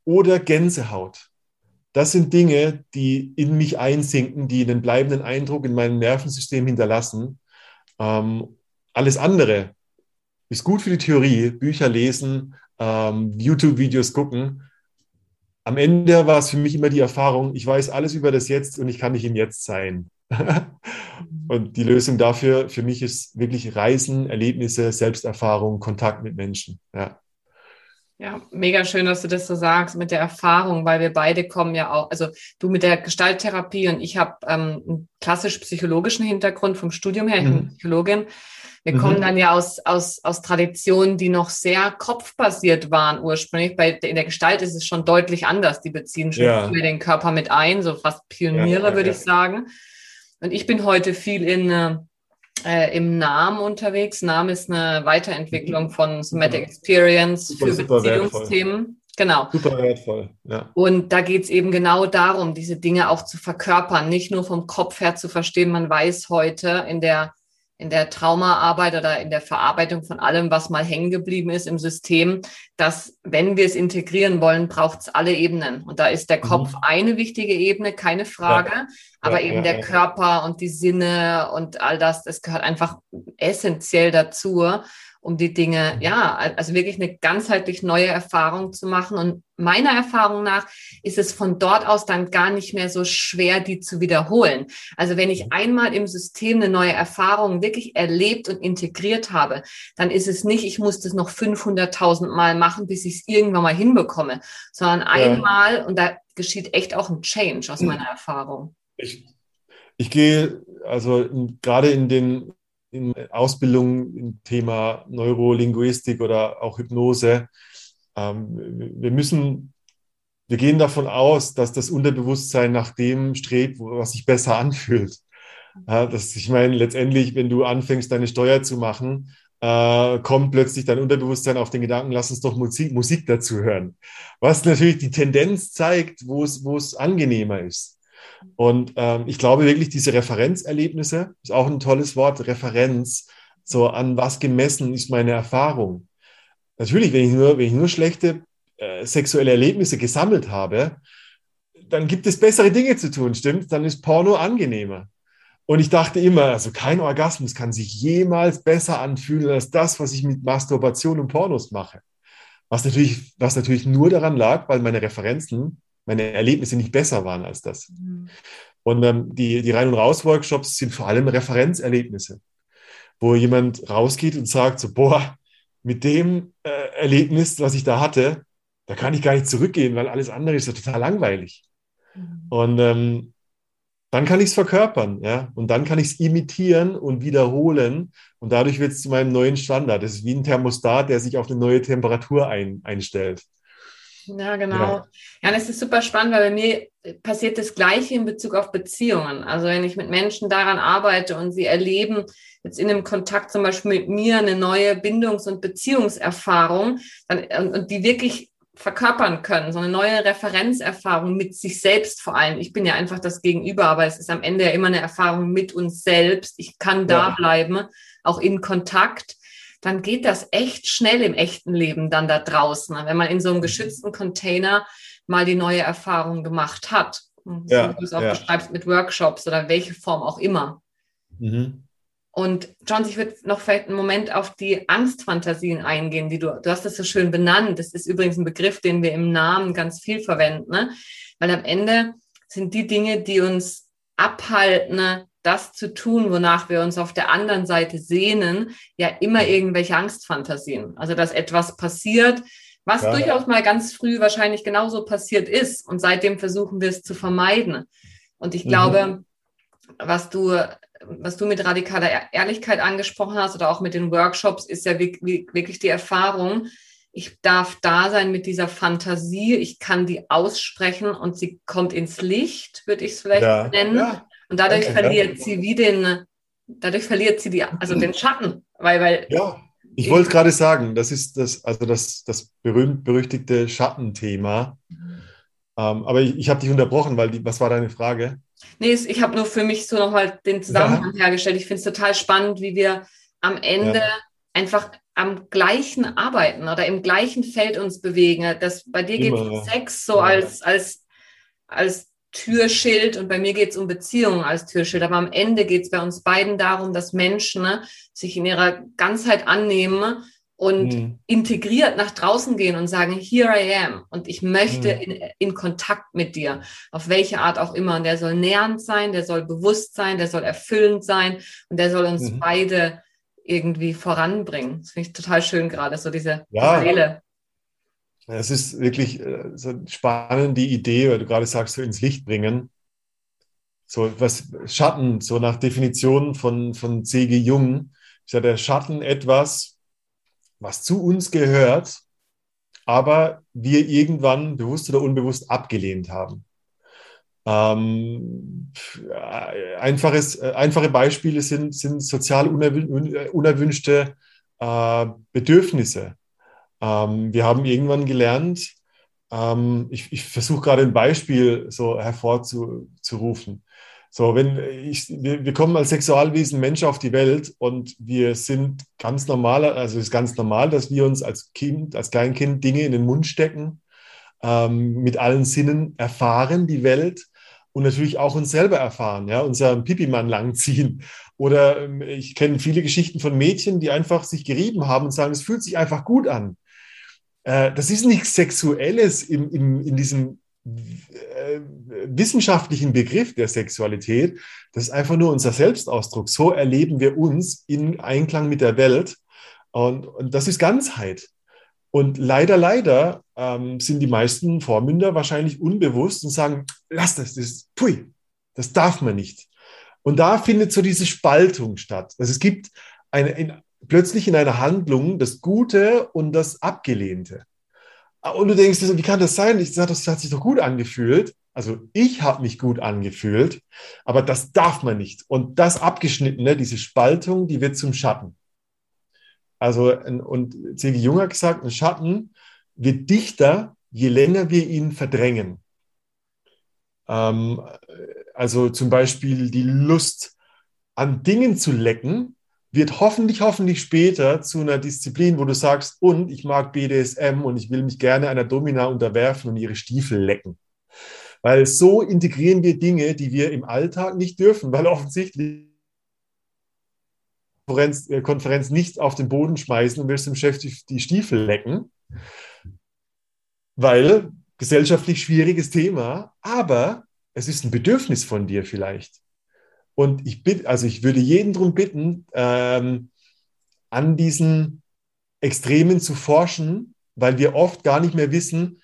Speaker 2: oder Gänsehaut. Das sind Dinge, die in mich einsinken, die einen bleibenden Eindruck in meinem Nervensystem hinterlassen. Ähm, alles andere ist gut für die Theorie, Bücher lesen, ähm, YouTube-Videos gucken. Am Ende war es für mich immer die Erfahrung, ich weiß alles über das Jetzt und ich kann nicht im Jetzt sein. und die Lösung dafür für mich ist wirklich Reisen, Erlebnisse, Selbsterfahrung, Kontakt mit Menschen. Ja.
Speaker 1: Ja, mega schön, dass du das so sagst mit der Erfahrung, weil wir beide kommen ja auch, also du mit der Gestalttherapie und ich habe ähm, einen klassisch psychologischen Hintergrund vom Studium her, ich bin mhm. Psychologin. Wir mhm. kommen dann ja aus, aus, aus Traditionen, die noch sehr kopfbasiert waren ursprünglich. Bei, in der Gestalt ist es schon deutlich anders. Die beziehen schon ja. den Körper mit ein, so fast Pioniere, ja, ja, würde ich sagen. Und ich bin heute viel in äh, äh, im Namen unterwegs. Namen ist eine Weiterentwicklung von Somatic Experience super, für super Beziehungsthemen. Wertvoll. Genau. Super wertvoll. Ja. Und da geht es eben genau darum, diese Dinge auch zu verkörpern, nicht nur vom Kopf her zu verstehen. Man weiß heute in der in der Traumaarbeit oder in der Verarbeitung von allem, was mal hängen geblieben ist im System, dass wenn wir es integrieren wollen, braucht es alle Ebenen. Und da ist der Kopf mhm. eine wichtige Ebene, keine Frage. Ja. Aber ja, eben ja, der Körper und die Sinne und all das, das gehört einfach essentiell dazu um die Dinge, ja, also wirklich eine ganzheitlich neue Erfahrung zu machen. Und meiner Erfahrung nach ist es von dort aus dann gar nicht mehr so schwer, die zu wiederholen. Also wenn ich einmal im System eine neue Erfahrung wirklich erlebt und integriert habe, dann ist es nicht, ich muss das noch 500.000 Mal machen, bis ich es irgendwann mal hinbekomme, sondern ja. einmal, und da geschieht echt auch ein Change aus meiner Erfahrung.
Speaker 2: Ich, ich gehe also gerade in den in Ausbildung im Thema Neurolinguistik oder auch Hypnose. Ähm, wir müssen, wir gehen davon aus, dass das Unterbewusstsein nach dem strebt, was sich besser anfühlt. Das, ich meine, letztendlich, wenn du anfängst, deine Steuer zu machen, äh, kommt plötzlich dein Unterbewusstsein auf den Gedanken, lass uns doch Musik, Musik dazu hören. Was natürlich die Tendenz zeigt, wo es angenehmer ist. Und ähm, ich glaube wirklich, diese Referenzerlebnisse ist auch ein tolles Wort, Referenz. So an was gemessen ist meine Erfahrung. Natürlich, wenn ich nur, wenn ich nur schlechte äh, sexuelle Erlebnisse gesammelt habe, dann gibt es bessere Dinge zu tun, stimmt? Dann ist Porno angenehmer. Und ich dachte immer, also kein Orgasmus kann sich jemals besser anfühlen als das, was ich mit Masturbation und Pornos mache. Was natürlich, was natürlich nur daran lag, weil meine Referenzen meine Erlebnisse nicht besser waren als das. Mhm. Und ähm, die, die Rein- und Raus-Workshops sind vor allem Referenzerlebnisse, wo jemand rausgeht und sagt, so, boah, mit dem äh, Erlebnis, was ich da hatte, da kann ich gar nicht zurückgehen, weil alles andere ist ja total langweilig. Mhm. Und ähm, dann kann ich es verkörpern, ja, und dann kann ich es imitieren und wiederholen und dadurch wird es zu meinem neuen Standard. Das ist wie ein Thermostat, der sich auf eine neue Temperatur ein, einstellt.
Speaker 1: Ja, genau. Ja. ja, und es ist super spannend, weil bei mir passiert das Gleiche in Bezug auf Beziehungen. Also wenn ich mit Menschen daran arbeite und sie erleben jetzt in einem Kontakt zum Beispiel mit mir eine neue Bindungs- und Beziehungserfahrung dann, und, und die wirklich verkörpern können, so eine neue Referenzerfahrung mit sich selbst vor allem. Ich bin ja einfach das Gegenüber, aber es ist am Ende ja immer eine Erfahrung mit uns selbst. Ich kann da ja. bleiben, auch in Kontakt. Dann geht das echt schnell im echten Leben dann da draußen, wenn man in so einem mhm. geschützten Container mal die neue Erfahrung gemacht hat. Ja, wie du es auch ja. beschreibst mit Workshops oder welche Form auch immer. Mhm. Und John, ich würde noch vielleicht einen Moment auf die Angstfantasien eingehen, die du, du hast das so schön benannt. Das ist übrigens ein Begriff, den wir im Namen ganz viel verwenden, ne? weil am Ende sind die Dinge, die uns abhalten, das zu tun, wonach wir uns auf der anderen Seite sehnen, ja immer irgendwelche Angstfantasien. Also, dass etwas passiert, was ja. durchaus mal ganz früh wahrscheinlich genauso passiert ist. Und seitdem versuchen wir es zu vermeiden. Und ich glaube, mhm. was du was du mit radikaler Ehrlichkeit angesprochen hast oder auch mit den Workshops, ist ja wirklich die Erfahrung, ich darf da sein mit dieser Fantasie, ich kann die aussprechen und sie kommt ins Licht, würde ich es vielleicht ja, nennen. Ja, und dadurch danke, verliert ja. sie wie den, dadurch verliert sie die, also den Schatten. Weil, weil
Speaker 2: ja, ich wollte gerade sagen, das ist das, also das, das berühmt-berüchtigte Schattenthema. Mhm. Ähm, aber ich, ich habe dich unterbrochen, weil die, was war deine Frage?
Speaker 1: Nee, ich habe nur für mich so nochmal den Zusammenhang ja. hergestellt. Ich finde es total spannend, wie wir am Ende ja. einfach am gleichen arbeiten oder im gleichen Feld uns bewegen. Das, bei dir geht es um Sex so als, als, als Türschild und bei mir geht es um Beziehungen als Türschild. Aber am Ende geht es bei uns beiden darum, dass Menschen ne, sich in ihrer Ganzheit annehmen und mhm. integriert nach draußen gehen und sagen, here I am und ich möchte mhm. in, in, Kontakt mit dir, auf welche Art auch immer. Und der soll nähernd sein, der soll bewusst sein, der soll erfüllend sein und der soll uns mhm. beide irgendwie voranbringen. Das finde ich total schön gerade, so diese ja. Seele.
Speaker 2: Es ist wirklich äh, so spannend, die Idee, weil du gerade sagst, so ins Licht bringen. So was Schatten, so nach Definition von, von C.G. Jung, ist ja der Schatten etwas, was zu uns gehört, aber wir irgendwann bewusst oder unbewusst abgelehnt haben. Ähm, einfaches, äh, einfache Beispiele sind, sind sozial unerwünschte äh, Bedürfnisse. Ähm, wir haben irgendwann gelernt, ähm, ich, ich versuche gerade ein Beispiel so hervorzurufen. So, wenn ich, wir, wir, kommen als Sexualwesen Mensch auf die Welt und wir sind ganz normal, also es ist ganz normal, dass wir uns als Kind, als Kleinkind Dinge in den Mund stecken, ähm, mit allen Sinnen erfahren die Welt und natürlich auch uns selber erfahren, ja, unseren Pipi-Mann langziehen. Oder ähm, ich kenne viele Geschichten von Mädchen, die einfach sich gerieben haben und sagen, es fühlt sich einfach gut an. Äh, das ist nichts Sexuelles im, im, in diesem äh, wissenschaftlichen Begriff der Sexualität. Das ist einfach nur unser Selbstausdruck. So erleben wir uns in Einklang mit der Welt. Und, und das ist Ganzheit. Und leider, leider ähm, sind die meisten Vormünder wahrscheinlich unbewusst und sagen, lass das, das ist, pui, das darf man nicht. Und da findet so diese Spaltung statt. Also es gibt eine, in, plötzlich in einer Handlung das Gute und das Abgelehnte. Und du denkst, wie kann das sein? Ich sage, das hat sich doch gut angefühlt. Also ich habe mich gut angefühlt, aber das darf man nicht. Und das Abgeschnittene, diese Spaltung, die wird zum Schatten. Also, und C.G. Jung hat gesagt, ein Schatten wird dichter, je länger wir ihn verdrängen. Ähm, also zum Beispiel die Lust an Dingen zu lecken, wird hoffentlich, hoffentlich später zu einer Disziplin, wo du sagst, und ich mag BDSM und ich will mich gerne einer Domina unterwerfen und ihre Stiefel lecken. Weil so integrieren wir Dinge, die wir im Alltag nicht dürfen, weil offensichtlich Konferenz, äh, Konferenz nicht auf den Boden schmeißen und willst dem Chef die, die Stiefel lecken, weil gesellschaftlich schwieriges Thema, aber es ist ein Bedürfnis von dir vielleicht. Und ich bitte, also ich würde jeden darum bitten, ähm, an diesen Extremen zu forschen, weil wir oft gar nicht mehr wissen,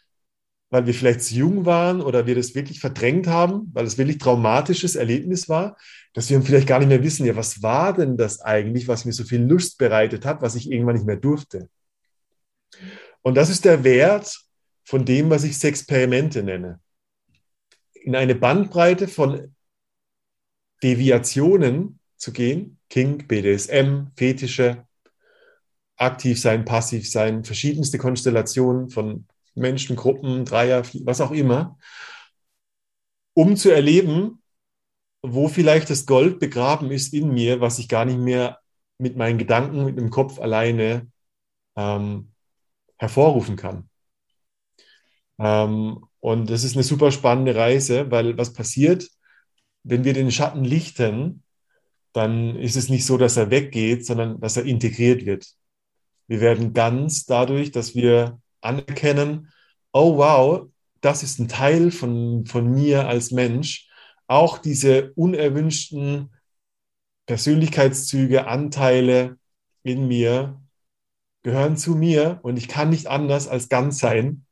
Speaker 2: weil wir vielleicht zu jung waren oder wir das wirklich verdrängt haben, weil es wirklich traumatisches Erlebnis war, dass wir vielleicht gar nicht mehr wissen, ja, was war denn das eigentlich, was mir so viel Lust bereitet hat, was ich irgendwann nicht mehr durfte. Und das ist der Wert von dem, was ich Sexperimente nenne. In eine Bandbreite von Deviationen zu gehen, Kink, BDSM, Fetische, aktiv sein, passiv sein, verschiedenste Konstellationen von Menschen, Gruppen, Dreier, was auch immer, um zu erleben, wo vielleicht das Gold begraben ist in mir, was ich gar nicht mehr mit meinen Gedanken, mit dem Kopf alleine ähm, hervorrufen kann. Ähm, und das ist eine super spannende Reise, weil was passiert, wenn wir den Schatten lichten, dann ist es nicht so, dass er weggeht, sondern dass er integriert wird. Wir werden ganz dadurch, dass wir anerkennen, oh wow, das ist ein Teil von, von mir als Mensch. Auch diese unerwünschten Persönlichkeitszüge, Anteile in mir gehören zu mir und ich kann nicht anders als ganz sein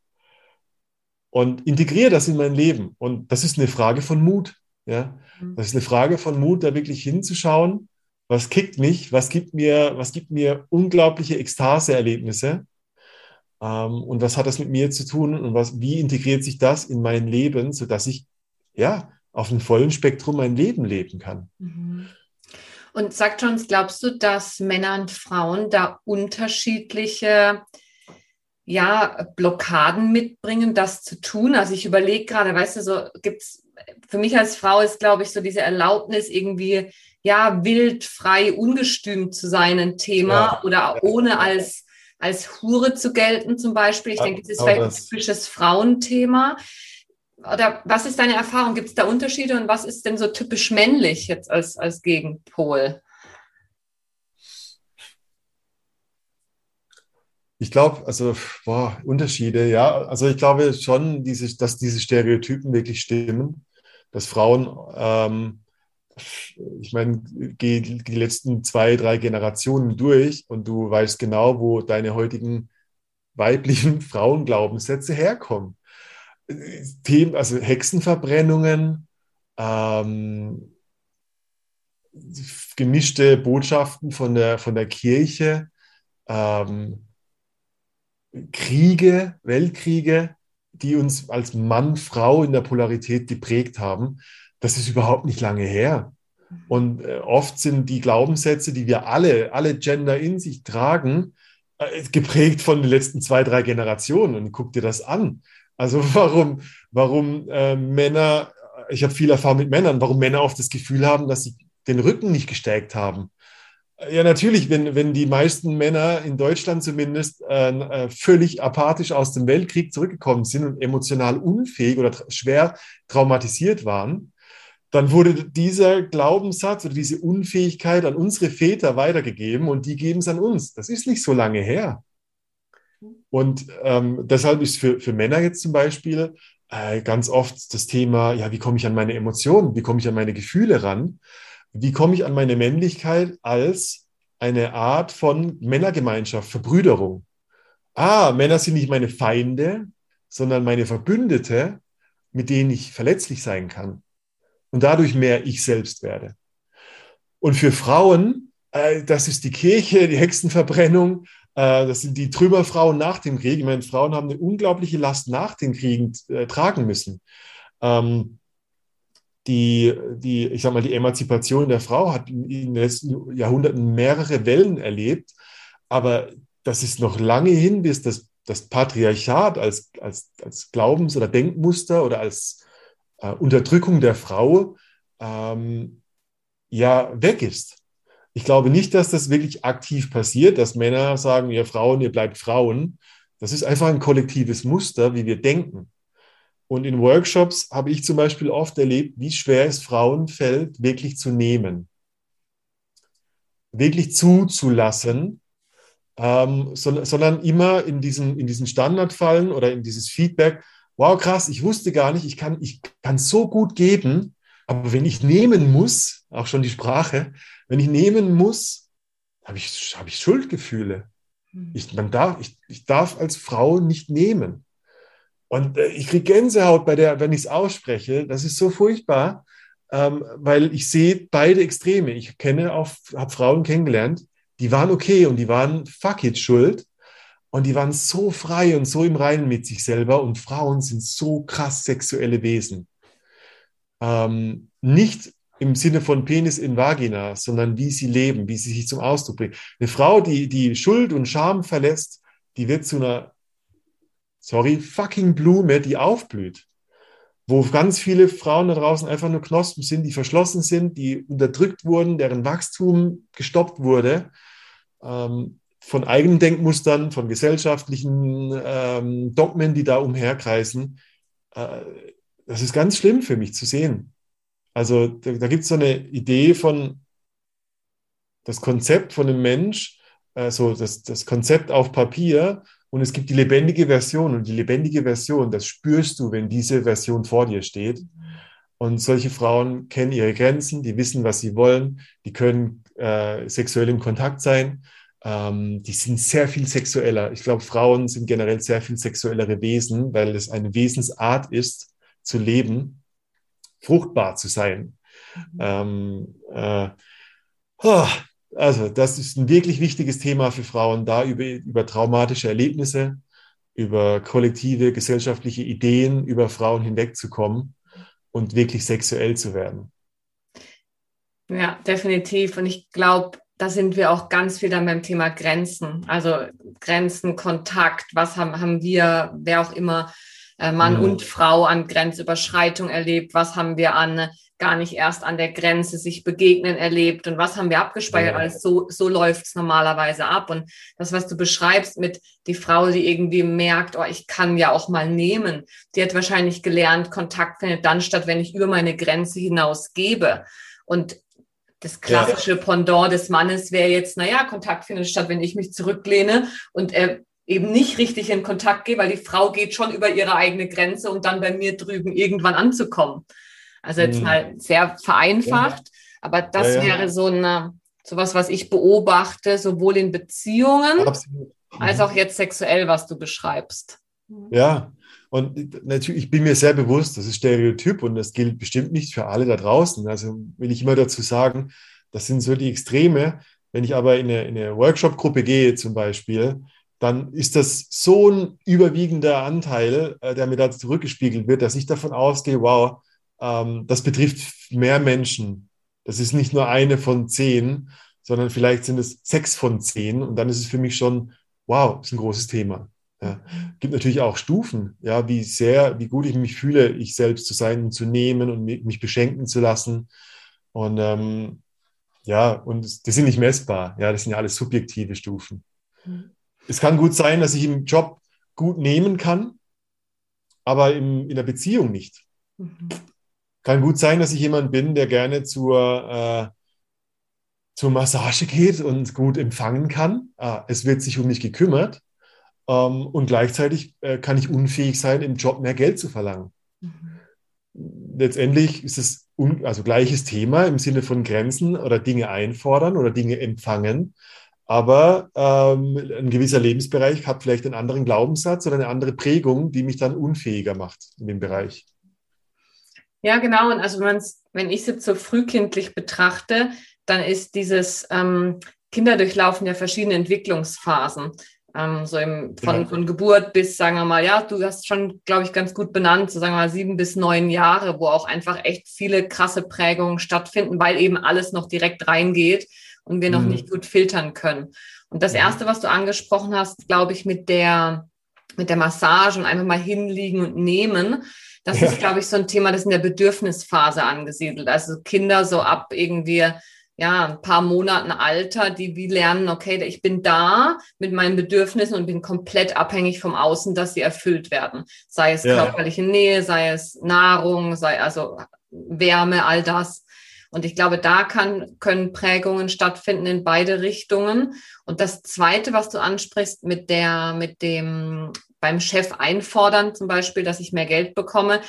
Speaker 2: und integriere das in mein Leben. Und das ist eine Frage von Mut. Ja? Mhm. Das ist eine Frage von Mut, da wirklich hinzuschauen, was kickt mich, was gibt mir, was gibt mir unglaubliche Ekstase-Erlebnisse ähm, und was hat das mit mir zu tun und was, wie integriert sich das in mein Leben, sodass ich ja auf einem vollen Spektrum mein Leben leben kann.
Speaker 1: Mhm. Und sag Jones, glaubst du, dass Männer und Frauen da unterschiedliche ja, Blockaden mitbringen, das zu tun? Also ich überlege gerade, weißt du, so gibt es für mich als Frau ist, glaube ich, so diese Erlaubnis, irgendwie, ja, wild, frei, ungestüm zu sein, ein Thema ja. oder ohne als, als Hure zu gelten, zum Beispiel. Ich ja, denke, das ist vielleicht ein typisches Frauenthema. Oder was ist deine Erfahrung? Gibt es da Unterschiede und was ist denn so typisch männlich jetzt als, als Gegenpol?
Speaker 2: Ich glaube, also boah, Unterschiede, ja. Also ich glaube schon, diese, dass diese Stereotypen wirklich stimmen dass Frauen, ähm, ich meine, geh die letzten zwei, drei Generationen durch und du weißt genau, wo deine heutigen weiblichen Frauenglaubenssätze herkommen. Themen, also Hexenverbrennungen, ähm, gemischte Botschaften von der, von der Kirche, ähm, Kriege, Weltkriege, die uns als Mann, Frau in der Polarität geprägt haben, das ist überhaupt nicht lange her. Und äh, oft sind die Glaubenssätze, die wir alle, alle Gender in sich tragen, äh, geprägt von den letzten zwei, drei Generationen. Und guck dir das an. Also warum, warum äh, Männer, ich habe viel Erfahrung mit Männern, warum Männer oft das Gefühl haben, dass sie den Rücken nicht gestärkt haben. Ja, natürlich, wenn, wenn die meisten Männer in Deutschland zumindest äh, äh, völlig apathisch aus dem Weltkrieg zurückgekommen sind und emotional unfähig oder tra schwer traumatisiert waren, dann wurde dieser Glaubenssatz oder diese Unfähigkeit an unsere Väter weitergegeben und die geben es an uns. Das ist nicht so lange her. Und ähm, deshalb ist für, für Männer jetzt zum Beispiel äh, ganz oft das Thema, ja, wie komme ich an meine Emotionen, wie komme ich an meine Gefühle ran? Wie komme ich an meine Männlichkeit als eine Art von Männergemeinschaft, Verbrüderung. Ah, Männer sind nicht meine Feinde, sondern meine Verbündete, mit denen ich verletzlich sein kann und dadurch mehr ich selbst werde. Und für Frauen, äh, das ist die Kirche, die Hexenverbrennung, äh, das sind die Trümmerfrauen nach dem Krieg. Ich meine, Frauen haben eine unglaubliche Last nach den Kriegen äh, tragen müssen. Ähm, die, die, ich sag mal, die Emanzipation der Frau hat in den letzten Jahrhunderten mehrere Wellen erlebt, aber das ist noch lange hin, bis das, das Patriarchat als, als, als Glaubens- oder Denkmuster oder als äh, Unterdrückung der Frau ähm, ja weg ist. Ich glaube nicht, dass das wirklich aktiv passiert, dass Männer sagen, ihr Frauen, ihr bleibt Frauen. Das ist einfach ein kollektives Muster, wie wir denken. Und in Workshops habe ich zum Beispiel oft erlebt, wie schwer es Frauen fällt, wirklich zu nehmen, wirklich zuzulassen, ähm, so, sondern immer in diesen, in diesen Standard fallen oder in dieses Feedback, wow, krass, ich wusste gar nicht, ich kann, ich kann so gut geben, aber wenn ich nehmen muss, auch schon die Sprache, wenn ich nehmen muss, habe ich, habe ich Schuldgefühle. Hm. Ich, man darf, ich, ich darf als Frau nicht nehmen. Und äh, ich kriege Gänsehaut bei der, wenn ich es ausspreche. Das ist so furchtbar, ähm, weil ich sehe beide Extreme. Ich kenne auch, habe Frauen kennengelernt, die waren okay und die waren fuck it schuld. und die waren so frei und so im Reinen mit sich selber und Frauen sind so krass sexuelle Wesen. Ähm, nicht im Sinne von Penis in Vagina, sondern wie sie leben, wie sie sich zum Ausdruck bringen. Eine Frau, die, die Schuld und Scham verlässt, die wird zu einer, sorry, fucking Blume, die aufblüht. Wo ganz viele Frauen da draußen einfach nur Knospen sind, die verschlossen sind, die unterdrückt wurden, deren Wachstum gestoppt wurde, ähm, von eigenen Denkmustern, von gesellschaftlichen ähm, Dogmen, die da umherkreisen. Äh, das ist ganz schlimm für mich zu sehen. Also da, da gibt es so eine Idee von das Konzept von einem Mensch, also das, das Konzept auf Papier und es gibt die lebendige Version und die lebendige Version, das spürst du, wenn diese Version vor dir steht. Und solche Frauen kennen ihre Grenzen, die wissen, was sie wollen, die können äh, sexuell im Kontakt sein, ähm, die sind sehr viel sexueller. Ich glaube, Frauen sind generell sehr viel sexuellere Wesen, weil es eine Wesensart ist, zu leben fruchtbar zu sein. Mhm. Ähm, äh, oh, also das ist ein wirklich wichtiges Thema für Frauen, da über, über traumatische Erlebnisse, über kollektive gesellschaftliche Ideen über Frauen hinwegzukommen und wirklich sexuell zu werden.
Speaker 1: Ja, definitiv. Und ich glaube, da sind wir auch ganz viel dann beim Thema Grenzen. Also Grenzen, Kontakt, was haben, haben wir, wer auch immer äh, Mann mhm. und Frau an Grenzüberschreitung erlebt, was haben wir an gar nicht erst an der Grenze sich begegnen erlebt und was haben wir abgespeichert, ja. alles so, so läuft's normalerweise ab. Und das, was du beschreibst mit die Frau, die irgendwie merkt, oh, ich kann ja auch mal nehmen, die hat wahrscheinlich gelernt, Kontakt findet dann statt, wenn ich über meine Grenze hinaus gebe. Und das klassische ja. Pendant des Mannes wäre jetzt, naja, Kontakt findet statt, wenn ich mich zurücklehne und er eben nicht richtig in Kontakt gehe, weil die Frau geht schon über ihre eigene Grenze und dann bei mir drüben irgendwann anzukommen. Also jetzt mhm. mal sehr vereinfacht, aber das ja, ja. wäre so eine, sowas, was ich beobachte, sowohl in Beziehungen mhm. als auch jetzt sexuell, was du beschreibst.
Speaker 2: Ja, und natürlich, ich bin mir sehr bewusst, das ist Stereotyp und das gilt bestimmt nicht für alle da draußen. Also will ich immer dazu sagen, das sind so die Extreme. Wenn ich aber in eine, in eine Workshop-Gruppe gehe zum Beispiel, dann ist das so ein überwiegender Anteil, äh, der mir da zurückgespiegelt wird, dass ich davon ausgehe, wow, das betrifft mehr Menschen. Das ist nicht nur eine von zehn, sondern vielleicht sind es sechs von zehn. Und dann ist es für mich schon, wow, ist ein großes Thema. Ja. Gibt natürlich auch Stufen, ja, wie sehr, wie gut ich mich fühle, ich selbst zu sein und zu nehmen und mich beschenken zu lassen. Und ähm, ja, und die sind nicht messbar. Ja, das sind ja alles subjektive Stufen. Mhm es kann gut sein, dass ich im Job gut nehmen kann, aber im, in der Beziehung nicht. Mhm. Kann gut sein, dass ich jemand bin, der gerne zur, äh, zur Massage geht und gut empfangen kann. Ah, es wird sich um mich gekümmert. Ähm, und gleichzeitig äh, kann ich unfähig sein, im Job mehr Geld zu verlangen. Mhm. Letztendlich ist es also gleiches Thema im Sinne von Grenzen oder Dinge einfordern oder Dinge empfangen. Aber ähm, ein gewisser Lebensbereich hat vielleicht einen anderen Glaubenssatz oder eine andere Prägung, die mich dann unfähiger macht in dem Bereich.
Speaker 1: Ja, genau. Und also wenn ich es jetzt so frühkindlich betrachte, dann ist dieses ähm, Kinder durchlaufen ja verschiedene Entwicklungsphasen. Ähm, so im, von, ja. von Geburt bis, sagen wir mal, ja, du hast schon, glaube ich, ganz gut benannt, so sagen wir mal sieben bis neun Jahre, wo auch einfach echt viele krasse Prägungen stattfinden, weil eben alles noch direkt reingeht und wir noch mhm. nicht gut filtern können. Und das erste, was du angesprochen hast, glaube ich, mit der, mit der Massage und einfach mal hinliegen und nehmen, das ja. ist, glaube ich, so ein Thema, das in der Bedürfnisphase angesiedelt. Also Kinder so ab irgendwie ja, ein paar Monaten Alter, die wie lernen, okay, ich bin da mit meinen Bedürfnissen und bin komplett abhängig vom Außen, dass sie erfüllt werden. Sei es ja. körperliche Nähe, sei es Nahrung, sei also Wärme, all das. Und ich glaube, da kann, können Prägungen stattfinden in beide Richtungen. Und das Zweite, was du ansprichst, mit der, mit dem beim Chef einfordern, zum Beispiel, dass ich mehr Geld bekomme.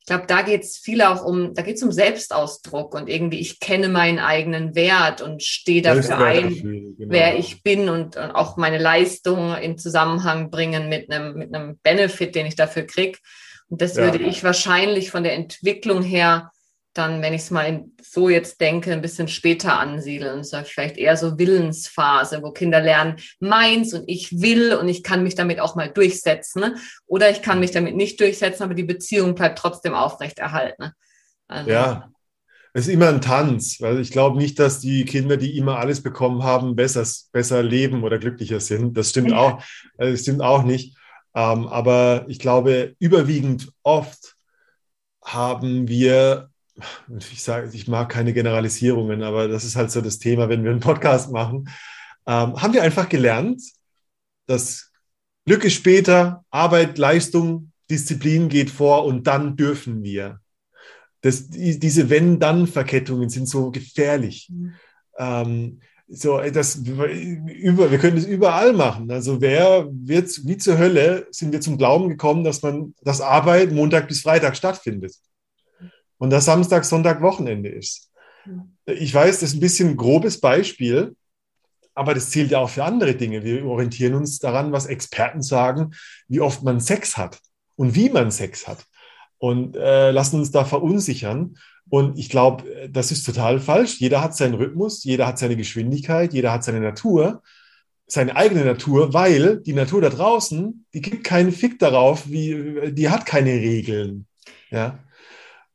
Speaker 1: Ich glaube, da geht es viel auch um, da geht es um Selbstausdruck und irgendwie, ich kenne meinen eigenen Wert und stehe dafür ein, genau. wer ich bin und, und, auch meine Leistung in Zusammenhang bringen mit einem, mit einem Benefit, den ich dafür kriege. Und das ja. würde ich wahrscheinlich von der Entwicklung her dann, wenn ich es mal so jetzt denke, ein bisschen später ansiedeln. Das ist vielleicht eher so Willensphase, wo Kinder lernen, meins und ich will und ich kann mich damit auch mal durchsetzen. Ne? Oder ich kann mich damit nicht durchsetzen, aber die Beziehung bleibt trotzdem aufrechterhalten. Ne?
Speaker 2: Also, ja, es ist immer ein Tanz, weil ich glaube nicht, dass die Kinder, die immer alles bekommen haben, besser, besser leben oder glücklicher sind. Das stimmt auch, das stimmt auch nicht. Ähm, aber ich glaube, überwiegend oft haben wir ich sage, ich mag keine Generalisierungen, aber das ist halt so das Thema, wenn wir einen Podcast machen, ähm, haben wir einfach gelernt, dass Glück ist später, Arbeit, Leistung, Disziplin geht vor und dann dürfen wir. Das, diese Wenn-Dann-Verkettungen sind so gefährlich. Mhm. Ähm, so, das, über, wir können es überall machen. Also wer wird, wie zur Hölle sind wir zum Glauben gekommen, dass man, dass Arbeit Montag bis Freitag stattfindet und das Samstag, Sonntag, Wochenende ist. Ich weiß, das ist ein bisschen ein grobes Beispiel, aber das zählt ja auch für andere Dinge. Wir orientieren uns daran, was Experten sagen, wie oft man Sex hat und wie man Sex hat und äh, lassen uns da verunsichern. Und ich glaube, das ist total falsch. Jeder hat seinen Rhythmus, jeder hat seine Geschwindigkeit, jeder hat seine Natur, seine eigene Natur, weil die Natur da draußen, die gibt keinen Fick darauf, wie, die hat keine Regeln. Ja.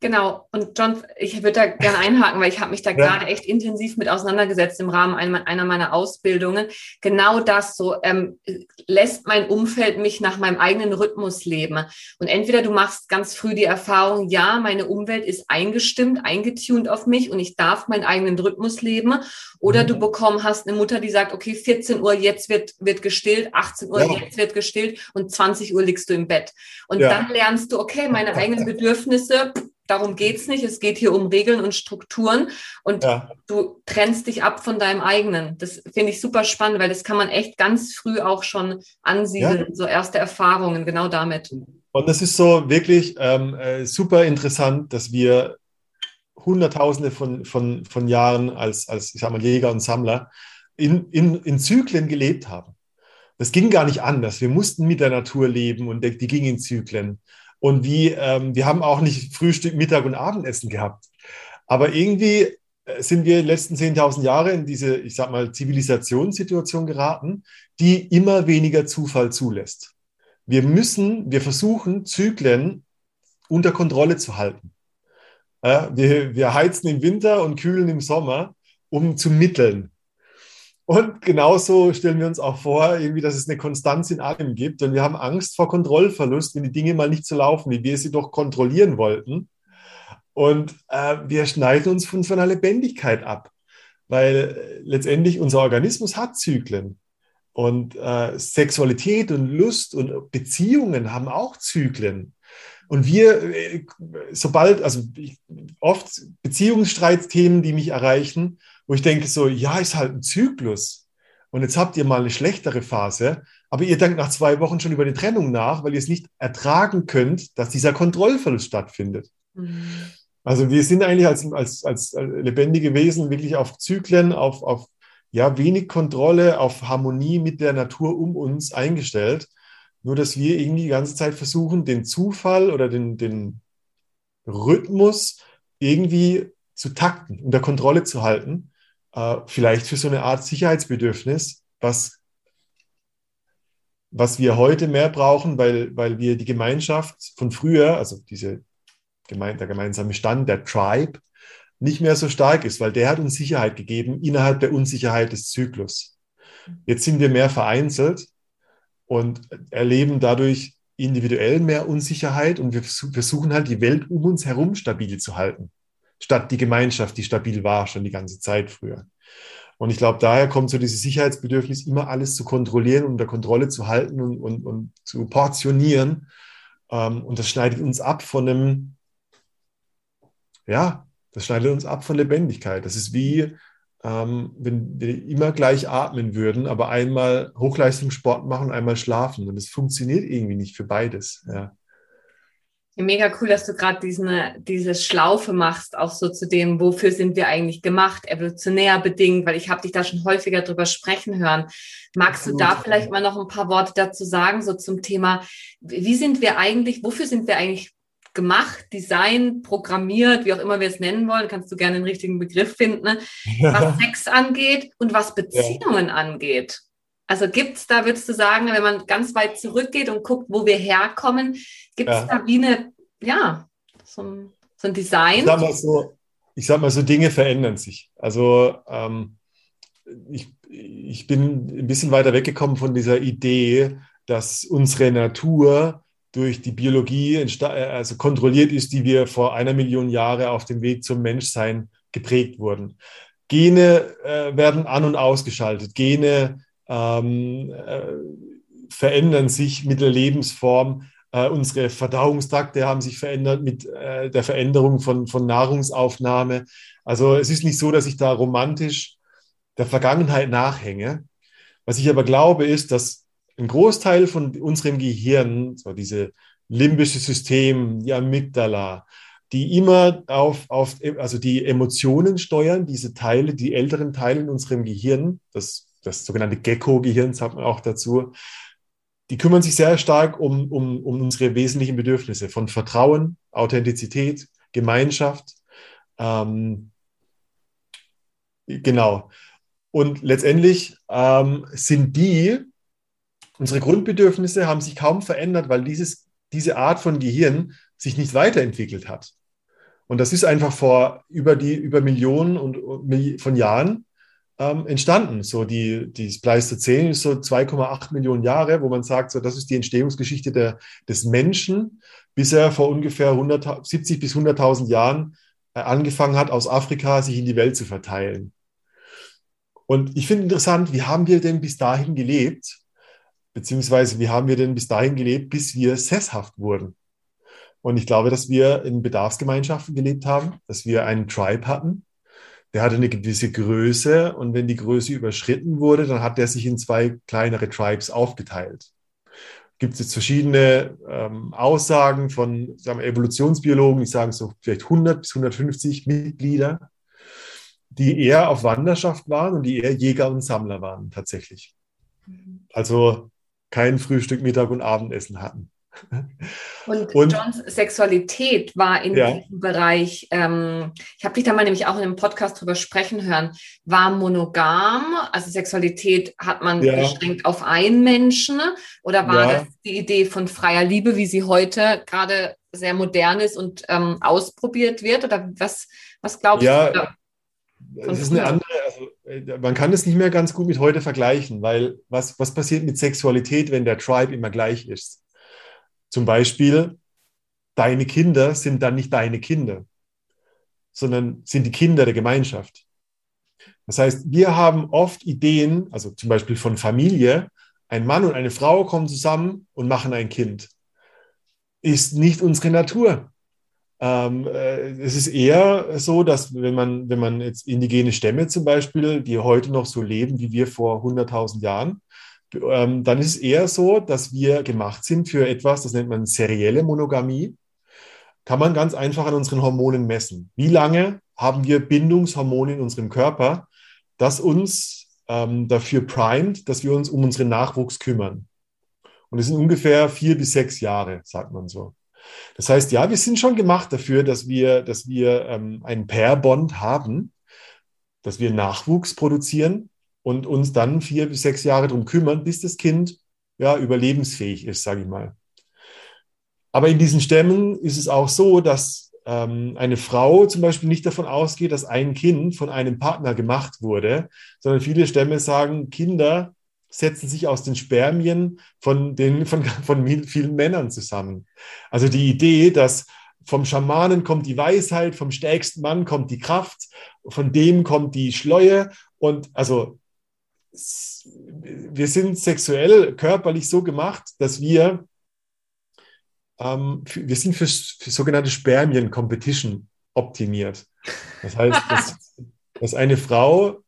Speaker 1: Genau, und John, ich würde da gerne einhaken, weil ich habe mich da ja. gerade echt intensiv mit auseinandergesetzt im Rahmen einer meiner Ausbildungen. Genau das so, ähm, lässt mein Umfeld mich nach meinem eigenen Rhythmus leben. Und entweder du machst ganz früh die Erfahrung, ja, meine Umwelt ist eingestimmt, eingetuned auf mich und ich darf meinen eigenen Rhythmus leben. Oder mhm. du bekommen hast eine Mutter, die sagt, okay, 14 Uhr, jetzt wird, wird gestillt, 18 Uhr, ja. jetzt wird gestillt und 20 Uhr liegst du im Bett. Und ja. dann lernst du, okay, meine eigenen Bedürfnisse, darum geht's nicht. Es geht hier um Regeln und Strukturen und ja. du trennst dich ab von deinem eigenen. Das finde ich super spannend, weil das kann man echt ganz früh auch schon ansiedeln, ja. so erste Erfahrungen genau damit.
Speaker 2: Und das ist so wirklich ähm, äh, super interessant, dass wir Hunderttausende von, von, von Jahren als, als ich sag mal, Jäger und Sammler in, in, in Zyklen gelebt haben. Das ging gar nicht anders. Wir mussten mit der Natur leben und die, die ging in Zyklen und wie, ähm, wir haben auch nicht Frühstück, Mittag und Abendessen gehabt. Aber irgendwie äh, sind wir in den letzten 10.000 Jahre in diese, ich sag mal, Zivilisationssituation geraten, die immer weniger Zufall zulässt. Wir müssen, wir versuchen, Zyklen unter Kontrolle zu halten. Ja, wir, wir heizen im Winter und kühlen im Sommer, um zu mitteln. Und genauso stellen wir uns auch vor, irgendwie, dass es eine Konstanz in allem gibt. Und wir haben Angst vor Kontrollverlust, wenn die Dinge mal nicht so laufen, wie wir sie doch kontrollieren wollten. Und äh, wir schneiden uns von so einer Lebendigkeit ab, weil äh, letztendlich unser Organismus hat Zyklen. Und äh, Sexualität und Lust und Beziehungen haben auch Zyklen. Und wir, äh, sobald, also ich, oft Beziehungsstreitthemen, die mich erreichen, wo ich denke so, ja, ist halt ein Zyklus. Und jetzt habt ihr mal eine schlechtere Phase, aber ihr denkt nach zwei Wochen schon über die Trennung nach, weil ihr es nicht ertragen könnt, dass dieser Kontrollverlust stattfindet. Mhm. Also wir sind eigentlich als, als, als lebendige Wesen wirklich auf Zyklen, auf, auf ja, wenig Kontrolle, auf Harmonie mit der Natur um uns eingestellt. Nur dass wir irgendwie die ganze Zeit versuchen, den Zufall oder den, den Rhythmus irgendwie zu takten, unter Kontrolle zu halten äh, vielleicht für so eine Art Sicherheitsbedürfnis, was, was wir heute mehr brauchen, weil, weil wir die Gemeinschaft von früher, also diese geme der gemeinsame Stand, der Tribe, nicht mehr so stark ist, weil der hat uns Sicherheit gegeben innerhalb der Unsicherheit des Zyklus. Jetzt sind wir mehr vereinzelt und erleben dadurch individuell mehr Unsicherheit und wir versuchen halt die Welt um uns herum stabil zu halten statt die Gemeinschaft, die stabil war schon die ganze Zeit früher. Und ich glaube, daher kommt so dieses Sicherheitsbedürfnis, immer alles zu kontrollieren, unter Kontrolle zu halten und, und, und zu portionieren. Ähm, und das schneidet uns ab von einem, ja, das schneidet uns ab von Lebendigkeit. Das ist wie, ähm, wenn wir immer gleich atmen würden, aber einmal Hochleistungssport machen, einmal schlafen. Und das funktioniert irgendwie nicht für beides. Ja.
Speaker 1: Mega cool, dass du gerade diese Schlaufe machst, auch so zu dem, wofür sind wir eigentlich gemacht, evolutionär bedingt, weil ich habe dich da schon häufiger drüber sprechen hören. Magst du da vielleicht mal noch ein paar Worte dazu sagen, so zum Thema, wie sind wir eigentlich, wofür sind wir eigentlich gemacht, designt, programmiert, wie auch immer wir es nennen wollen, kannst du gerne den richtigen Begriff finden, ne? was Sex angeht und was Beziehungen ja. angeht. Also gibt es da, würdest du sagen, wenn man ganz weit zurückgeht und guckt, wo wir herkommen, gibt es ja. da wie eine, ja, so ein, so ein Design?
Speaker 2: Ich sag, mal so, ich sag mal so, Dinge verändern sich. Also ähm, ich, ich bin ein bisschen weiter weggekommen von dieser Idee, dass unsere Natur durch die Biologie äh, also kontrolliert ist, die wir vor einer Million Jahre auf dem Weg zum Menschsein geprägt wurden. Gene äh, werden an- und ausgeschaltet. Gene ähm, äh, verändern sich mit der Lebensform. Äh, unsere Verdauungstrakte haben sich verändert mit äh, der Veränderung von, von Nahrungsaufnahme. Also es ist nicht so, dass ich da romantisch der Vergangenheit nachhänge. Was ich aber glaube, ist, dass ein Großteil von unserem Gehirn, so diese limbische System, die Amygdala, die immer auf, auf, also die Emotionen steuern, diese Teile, die älteren Teile in unserem Gehirn, das, das sogenannte Gecko-Gehirn sagt man auch dazu, die kümmern sich sehr stark um, um, um unsere wesentlichen Bedürfnisse von Vertrauen, Authentizität, Gemeinschaft. Ähm, genau. Und letztendlich ähm, sind die, unsere Grundbedürfnisse haben sich kaum verändert, weil dieses, diese Art von Gehirn sich nicht weiterentwickelt hat. Und das ist einfach vor über die über Millionen und, von Jahren ähm, entstanden. So die, die Pleistozän ist so 2,8 Millionen Jahre, wo man sagt, so das ist die Entstehungsgeschichte der, des Menschen, bis er vor ungefähr 100, 70 bis 100.000 Jahren äh, angefangen hat, aus Afrika sich in die Welt zu verteilen. Und ich finde interessant, wie haben wir denn bis dahin gelebt? Beziehungsweise wie haben wir denn bis dahin gelebt, bis wir sesshaft wurden? Und ich glaube, dass wir in Bedarfsgemeinschaften gelebt haben, dass wir einen Tribe hatten. Der hatte eine gewisse Größe und wenn die Größe überschritten wurde, dann hat der sich in zwei kleinere Tribes aufgeteilt. Gibt es jetzt verschiedene ähm, Aussagen von sagen wir, Evolutionsbiologen, die sagen so vielleicht 100 bis 150 Mitglieder die eher auf Wanderschaft waren und die eher Jäger und Sammler waren tatsächlich. Mhm. Also kein Frühstück, Mittag und Abendessen hatten.
Speaker 1: Und, und Johns Sexualität war in ja. diesem Bereich, ähm, ich habe dich da mal nämlich auch in einem Podcast drüber sprechen hören, war monogam, also Sexualität hat man ja. beschränkt auf einen Menschen oder war ja. das die Idee von freier Liebe, wie sie heute gerade sehr modern ist und ähm, ausprobiert wird oder was, was glaubst du?
Speaker 2: es ist eine andere, also äh, man kann es nicht mehr ganz gut mit heute vergleichen, weil was, was passiert mit Sexualität, wenn der Tribe immer gleich ist? Zum Beispiel, deine Kinder sind dann nicht deine Kinder, sondern sind die Kinder der Gemeinschaft. Das heißt, wir haben oft Ideen, also zum Beispiel von Familie, ein Mann und eine Frau kommen zusammen und machen ein Kind. Ist nicht unsere Natur. Ähm, äh, es ist eher so, dass wenn man, wenn man jetzt indigene Stämme zum Beispiel, die heute noch so leben wie wir vor 100.000 Jahren, ähm, dann ist es eher so, dass wir gemacht sind für etwas, das nennt man serielle Monogamie. Kann man ganz einfach an unseren Hormonen messen. Wie lange haben wir Bindungshormone in unserem Körper, das uns ähm, dafür primet, dass wir uns um unseren Nachwuchs kümmern? Und es sind ungefähr vier bis sechs Jahre, sagt man so. Das heißt, ja, wir sind schon gemacht dafür, dass wir, dass wir ähm, einen Pair-Bond haben, dass wir Nachwuchs produzieren und uns dann vier bis sechs Jahre darum kümmern, bis das Kind ja, überlebensfähig ist, sage ich mal. Aber in diesen Stämmen ist es auch so, dass ähm, eine Frau zum Beispiel nicht davon ausgeht, dass ein Kind von einem Partner gemacht wurde, sondern viele Stämme sagen, Kinder setzen sich aus den Spermien von, den, von, von vielen Männern zusammen. Also die Idee, dass vom Schamanen kommt die Weisheit, vom stärksten Mann kommt die Kraft, von dem kommt die Schleue. Und also wir sind sexuell, körperlich so gemacht, dass wir, ähm, wir sind für, für sogenannte Spermien-Competition optimiert. Das heißt, dass, dass eine Frau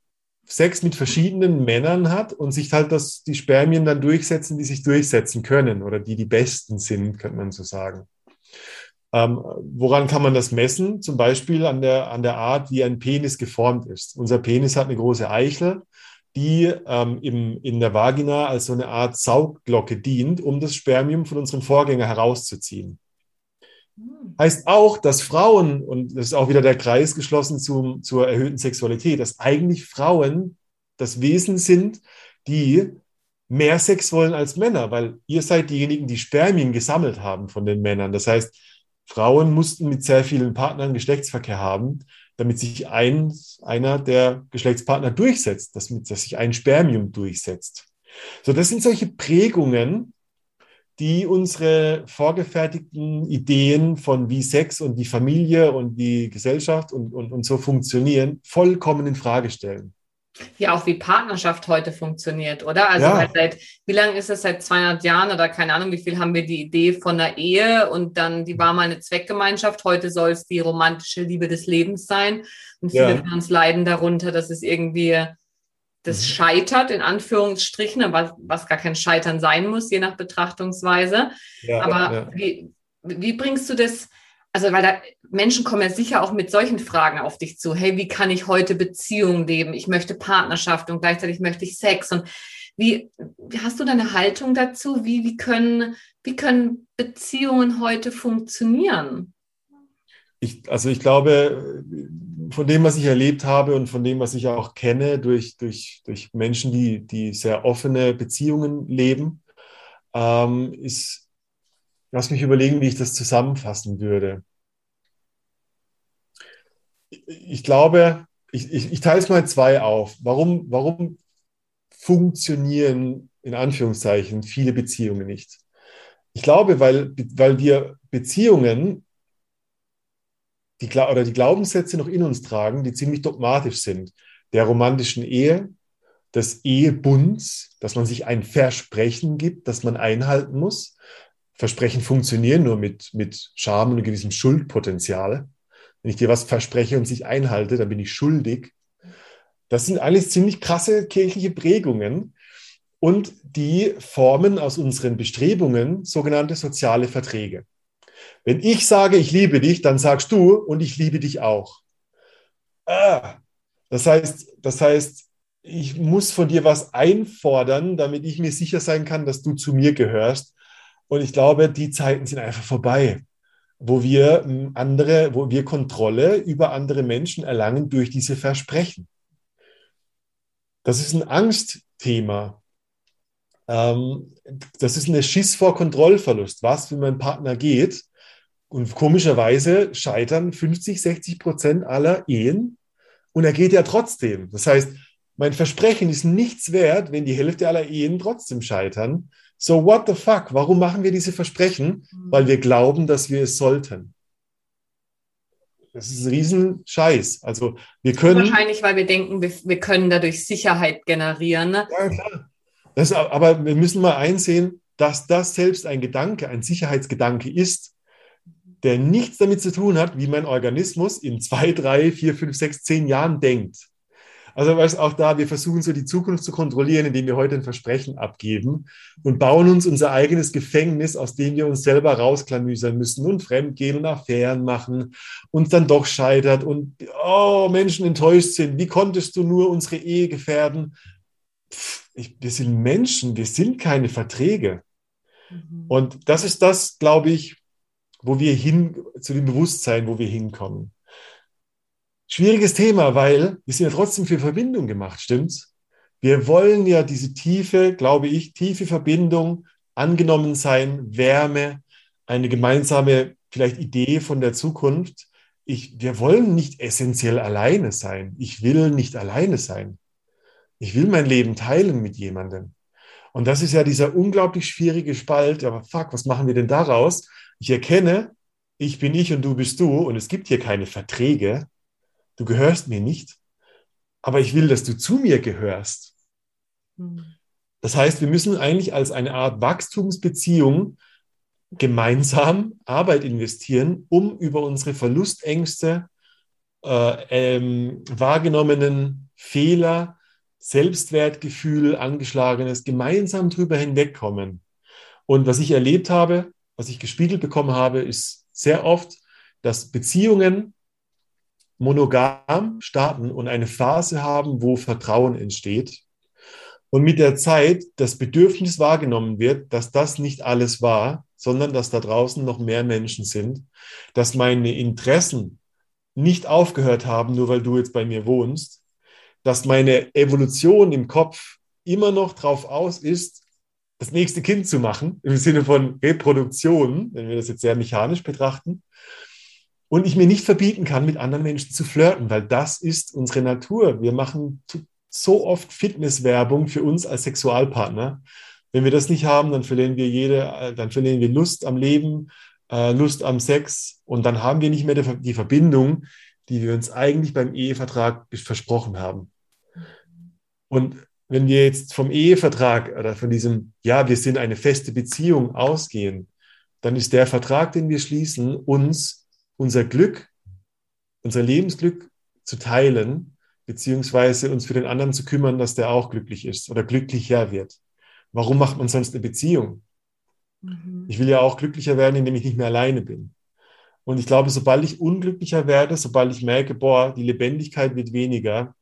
Speaker 2: Sex mit verschiedenen Männern hat und sich halt das, die Spermien dann durchsetzen, die sich durchsetzen können oder die die besten sind, könnte man so sagen. Ähm, woran kann man das messen? Zum Beispiel an der, an der Art, wie ein Penis geformt ist. Unser Penis hat eine große Eichel, die ähm, im, in der Vagina als so eine Art Saugglocke dient, um das Spermium von unserem Vorgänger herauszuziehen. Hm. Heißt auch, dass Frauen, und das ist auch wieder der Kreis geschlossen zum, zur erhöhten Sexualität, dass eigentlich Frauen das Wesen sind, die mehr Sex wollen als Männer, weil ihr seid diejenigen, die Spermien gesammelt haben von den Männern. Das heißt, Frauen mussten mit sehr vielen Partnern Geschlechtsverkehr haben, damit sich ein, einer der Geschlechtspartner durchsetzt, damit dass sich ein Spermium durchsetzt. So, das sind solche Prägungen, die unsere vorgefertigten Ideen von wie Sex und wie Familie und wie Gesellschaft und, und, und so funktionieren, vollkommen in Frage stellen.
Speaker 1: Ja, auch wie Partnerschaft heute funktioniert, oder? Also ja. halt seit, wie lange ist es? Seit 200 Jahren oder keine Ahnung, wie viel haben wir die Idee von der Ehe und dann, die war mal eine Zweckgemeinschaft. Heute soll es die romantische Liebe des Lebens sein. Und viele ja. von uns leiden darunter, dass es irgendwie das mhm. scheitert, in Anführungsstrichen, was, was gar kein Scheitern sein muss, je nach Betrachtungsweise. Ja, Aber Wie, wie bringst du das also weil da Menschen kommen ja sicher auch mit solchen Fragen auf dich zu. Hey, wie kann ich heute Beziehungen leben? Ich möchte Partnerschaft und gleichzeitig möchte ich Sex. Und wie, wie hast du deine Haltung dazu? Wie, wie, können, wie können Beziehungen heute funktionieren?
Speaker 2: Ich, also ich glaube, von dem, was ich erlebt habe und von dem, was ich auch kenne, durch, durch, durch Menschen, die, die sehr offene Beziehungen leben, ähm, ist, Lass mich überlegen, wie ich das zusammenfassen würde. Ich glaube, ich, ich, ich teile es mal zwei auf. Warum, warum funktionieren in Anführungszeichen viele Beziehungen nicht? Ich glaube, weil, weil wir Beziehungen die, oder die Glaubenssätze noch in uns tragen, die ziemlich dogmatisch sind. Der romantischen Ehe, des Ehebunds, dass man sich ein Versprechen gibt, das man einhalten muss. Versprechen funktionieren nur mit, mit Scham und gewissem Schuldpotenzial. Wenn ich dir was verspreche und sich einhalte, dann bin ich schuldig. Das sind alles ziemlich krasse kirchliche Prägungen und die formen aus unseren Bestrebungen sogenannte soziale Verträge. Wenn ich sage, ich liebe dich, dann sagst du und ich liebe dich auch. Ah, das heißt, das heißt, ich muss von dir was einfordern, damit ich mir sicher sein kann, dass du zu mir gehörst. Und ich glaube, die Zeiten sind einfach vorbei, wo wir hm, andere, wo wir Kontrolle über andere Menschen erlangen durch diese Versprechen. Das ist ein Angstthema. Ähm, das ist eine Schiss vor Kontrollverlust. Was, wenn mein Partner geht? Und komischerweise scheitern 50, 60 Prozent aller Ehen und er geht ja trotzdem. Das heißt, mein Versprechen ist nichts wert, wenn die Hälfte aller Ehen trotzdem scheitern, so, what the fuck? Warum machen wir diese Versprechen? Mhm. Weil wir glauben, dass wir es sollten. Das ist ein Riesenscheiß. Also wir können.
Speaker 1: Wahrscheinlich, weil wir denken, wir, wir können dadurch Sicherheit generieren. Ne? Ja,
Speaker 2: klar. Das, aber wir müssen mal einsehen, dass das selbst ein Gedanke, ein Sicherheitsgedanke ist, der nichts damit zu tun hat, wie mein Organismus in zwei, drei, vier, fünf, sechs, zehn Jahren denkt. Also weißt, auch da, wir versuchen so die Zukunft zu kontrollieren, indem wir heute ein Versprechen abgeben und bauen uns unser eigenes Gefängnis, aus dem wir uns selber rausklamüsern müssen und fremdgehen und Affären machen, uns dann doch scheitert und oh, Menschen enttäuscht sind. Wie konntest du nur unsere Ehe gefährden? Pff, ich, wir sind Menschen, wir sind keine Verträge. Mhm. Und das ist das, glaube ich, wo wir hin, zu dem Bewusstsein, wo wir hinkommen. Schwieriges Thema, weil wir sind ja trotzdem für Verbindung gemacht, stimmt's? Wir wollen ja diese tiefe, glaube ich, tiefe Verbindung, angenommen sein, Wärme, eine gemeinsame vielleicht Idee von der Zukunft. Ich, wir wollen nicht essentiell alleine sein. Ich will nicht alleine sein. Ich will mein Leben teilen mit jemandem. Und das ist ja dieser unglaublich schwierige Spalt. Aber fuck, was machen wir denn daraus? Ich erkenne, ich bin ich und du bist du und es gibt hier keine Verträge du gehörst mir nicht, aber ich will, dass du zu mir gehörst. Hm. Das heißt, wir müssen eigentlich als eine Art Wachstumsbeziehung gemeinsam Arbeit investieren, um über unsere Verlustängste, äh, ähm, wahrgenommenen Fehler, Selbstwertgefühl, angeschlagenes, gemeinsam drüber hinwegkommen. Und was ich erlebt habe, was ich gespiegelt bekommen habe, ist sehr oft, dass Beziehungen monogam starten und eine Phase haben, wo Vertrauen entsteht. Und mit der Zeit das Bedürfnis wahrgenommen wird, dass das nicht alles war, sondern dass da draußen noch mehr Menschen sind, dass meine Interessen nicht aufgehört haben, nur weil du jetzt bei mir wohnst, dass meine Evolution im Kopf immer noch drauf aus ist, das nächste Kind zu machen, im Sinne von Reproduktion, wenn wir das jetzt sehr mechanisch betrachten, und ich mir nicht verbieten kann, mit anderen Menschen zu flirten, weil das ist unsere Natur. Wir machen so oft Fitnesswerbung für uns als Sexualpartner. Wenn wir das nicht haben, dann verlieren wir jede, dann verlieren wir Lust am Leben, äh, Lust am Sex und dann haben wir nicht mehr die Verbindung, die wir uns eigentlich beim Ehevertrag versprochen haben. Und wenn wir jetzt vom Ehevertrag oder von diesem, ja, wir sind eine feste Beziehung ausgehen, dann ist der Vertrag, den wir schließen, uns unser Glück, unser Lebensglück zu teilen, beziehungsweise uns für den anderen zu kümmern, dass der auch glücklich ist oder glücklicher wird. Warum macht man sonst eine Beziehung? Mhm. Ich will ja auch glücklicher werden, indem ich nicht mehr alleine bin. Und ich glaube, sobald ich unglücklicher werde, sobald ich merke, boah, die Lebendigkeit wird weniger,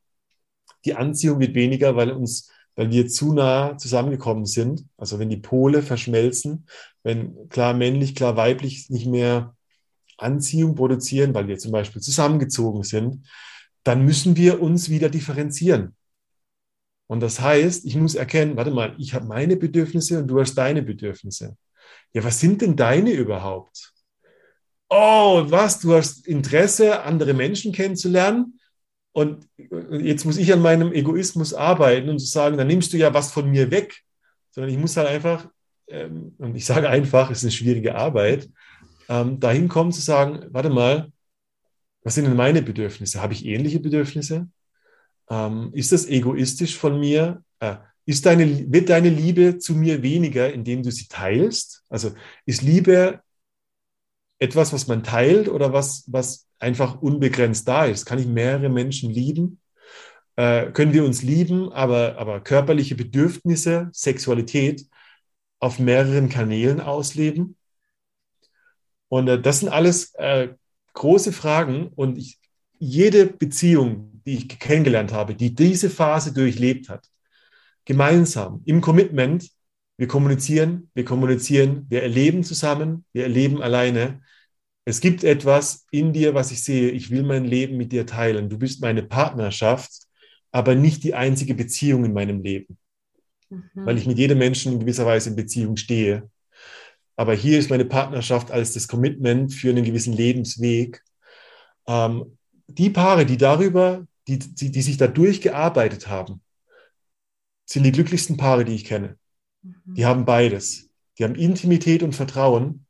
Speaker 2: die Anziehung wird weniger, weil uns, weil wir zu nah zusammengekommen sind. Also wenn die Pole verschmelzen, wenn klar männlich, klar weiblich nicht mehr Anziehung produzieren, weil wir zum Beispiel zusammengezogen sind, dann müssen wir uns wieder differenzieren. Und das heißt, ich muss erkennen, warte mal, ich habe meine Bedürfnisse und du hast deine Bedürfnisse. Ja, was sind denn deine überhaupt? Oh, was, du hast Interesse, andere Menschen kennenzulernen? Und jetzt muss ich an meinem Egoismus arbeiten und zu sagen, dann nimmst du ja was von mir weg. Sondern ich muss halt einfach, ähm, und ich sage einfach, es ist eine schwierige Arbeit, ähm, dahin kommen zu sagen, warte mal, was sind denn meine Bedürfnisse? Habe ich ähnliche Bedürfnisse? Ähm, ist das egoistisch von mir? Äh, ist deine, wird deine Liebe zu mir weniger, indem du sie teilst? Also ist Liebe etwas, was man teilt oder was, was einfach unbegrenzt da ist? Kann ich mehrere Menschen lieben? Äh, können wir uns lieben, aber, aber körperliche Bedürfnisse, Sexualität auf mehreren Kanälen ausleben? Und äh, das sind alles äh, große Fragen und ich, jede Beziehung, die ich kennengelernt habe, die diese Phase durchlebt hat, gemeinsam im Commitment, wir kommunizieren, wir kommunizieren, wir erleben zusammen, wir erleben alleine. Es gibt etwas in dir, was ich sehe, ich will mein Leben mit dir teilen. Du bist meine Partnerschaft, aber nicht die einzige Beziehung in meinem Leben, mhm. weil ich mit jedem Menschen in gewisser Weise in Beziehung stehe. Aber hier ist meine Partnerschaft als das Commitment für einen gewissen Lebensweg. Ähm, die Paare, die darüber, die, die, die sich da durchgearbeitet haben, sind die glücklichsten Paare, die ich kenne. Mhm. Die haben beides. Die haben Intimität und Vertrauen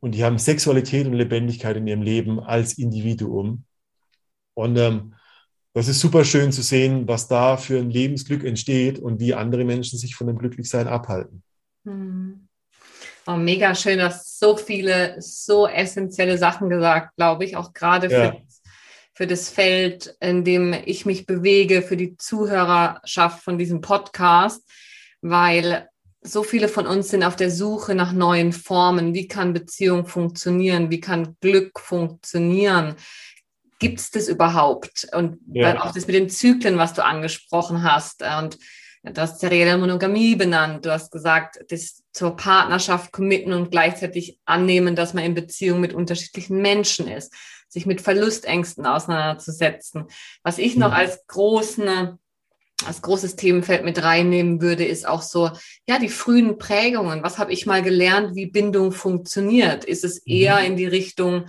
Speaker 2: und die haben Sexualität und Lebendigkeit in ihrem Leben als Individuum. Und ähm, das ist super schön zu sehen, was da für ein Lebensglück entsteht und wie andere Menschen sich von dem Glücklichsein abhalten.
Speaker 1: Mhm. Oh, mega schön, dass so viele, so essentielle Sachen gesagt, glaube ich, auch gerade ja. für, für das Feld, in dem ich mich bewege, für die Zuhörerschaft von diesem Podcast, weil so viele von uns sind auf der Suche nach neuen Formen. Wie kann Beziehung funktionieren? Wie kann Glück funktionieren? Gibt es das überhaupt? Und ja. auch das mit den Zyklen, was du angesprochen hast. Und Du hast serielle Monogamie benannt. Du hast gesagt, das zur Partnerschaft committen und gleichzeitig annehmen, dass man in Beziehung mit unterschiedlichen Menschen ist, sich mit Verlustängsten auseinanderzusetzen. Was ich noch mhm. als großen als großes Themenfeld mit reinnehmen würde, ist auch so, ja, die frühen Prägungen. Was habe ich mal gelernt, wie Bindung funktioniert? Ist es eher mhm. in die Richtung,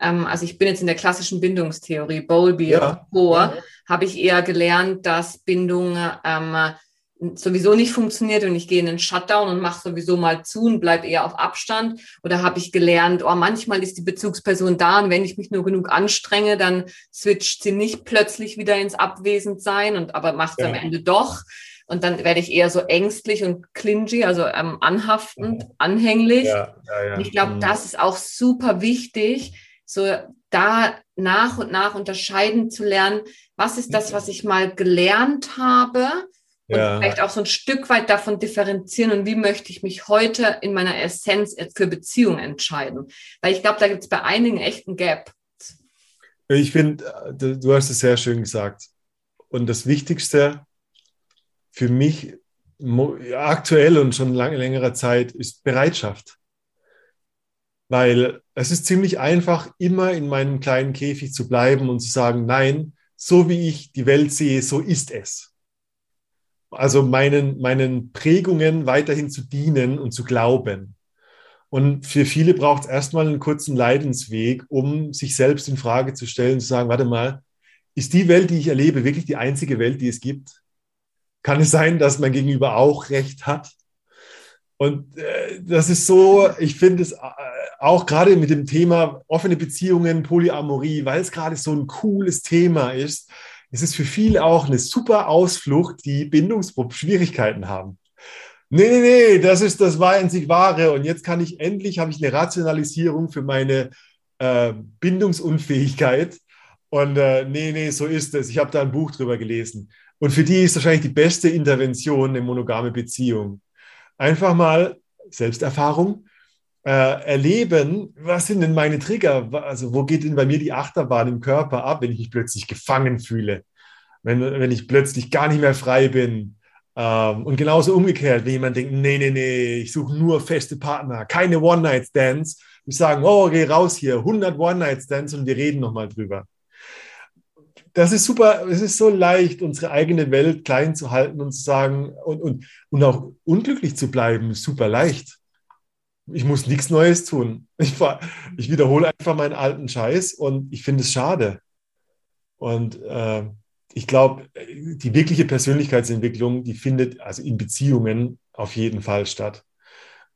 Speaker 1: ähm, also ich bin jetzt in der klassischen Bindungstheorie, Bowlby ja. und ja. habe ich eher gelernt, dass Bindung ähm, sowieso nicht funktioniert und ich gehe in den Shutdown und mache sowieso mal zu und bleibe eher auf Abstand? Oder habe ich gelernt, oh, manchmal ist die Bezugsperson da und wenn ich mich nur genug anstrenge, dann switcht sie nicht plötzlich wieder ins Abwesendsein und aber macht es ja. am Ende doch. Und dann werde ich eher so ängstlich und clingy, also ähm, anhaftend, ja. anhänglich. Ja, und ich glaube, mhm. das ist auch super wichtig, so da nach und nach unterscheiden zu lernen, was ist das, was ich mal gelernt habe und ja. vielleicht auch so ein Stück weit davon differenzieren und wie möchte ich mich heute in meiner Essenz für Beziehungen entscheiden. Weil ich glaube, da gibt es bei einigen echt einen Gap.
Speaker 2: Ich finde, äh, du hast es sehr schön gesagt. Und das Wichtigste für mich aktuell und schon lange längerer Zeit ist Bereitschaft. weil es ist ziemlich einfach, immer in meinem kleinen Käfig zu bleiben und zu sagen, nein, so wie ich die Welt sehe, so ist es. Also meinen, meinen Prägungen weiterhin zu dienen und zu glauben. Und für viele braucht es erstmal einen kurzen Leidensweg, um sich selbst in Frage zu stellen, zu sagen, warte mal, ist die Welt, die ich erlebe, wirklich die einzige Welt, die es gibt? Kann es sein, dass mein Gegenüber auch recht hat? Und äh, das ist so, ich finde es äh, auch gerade mit dem Thema offene Beziehungen, Polyamorie, weil es gerade so ein cooles Thema ist, es ist für viele auch eine super Ausflucht, die Bindungsschwierigkeiten haben. Nee, nee, nee, das ist das war einzig Wahre. Und jetzt kann ich endlich, habe ich eine Rationalisierung für meine äh, Bindungsunfähigkeit. Und äh, nee, nee, so ist es. Ich habe da ein Buch drüber gelesen. Und für die ist wahrscheinlich die beste Intervention eine monogame Beziehung. Einfach mal Selbsterfahrung äh, erleben, was sind denn meine Trigger? Also wo geht denn bei mir die Achterbahn im Körper ab, wenn ich mich plötzlich gefangen fühle? Wenn, wenn ich plötzlich gar nicht mehr frei bin, ähm, und genauso umgekehrt, wenn jemand denkt, nee, nee, nee, ich suche nur feste Partner, keine One-Night-Stands. Ich sage, oh, geh raus hier, 100 One-Night-Stands und wir reden nochmal drüber. Das ist super, es ist so leicht, unsere eigene Welt klein zu halten und zu sagen und, und, und auch unglücklich zu bleiben, super leicht. Ich muss nichts Neues tun. Ich, ich wiederhole einfach meinen alten Scheiß und ich finde es schade. Und äh, ich glaube, die wirkliche Persönlichkeitsentwicklung, die findet also in Beziehungen auf jeden Fall statt.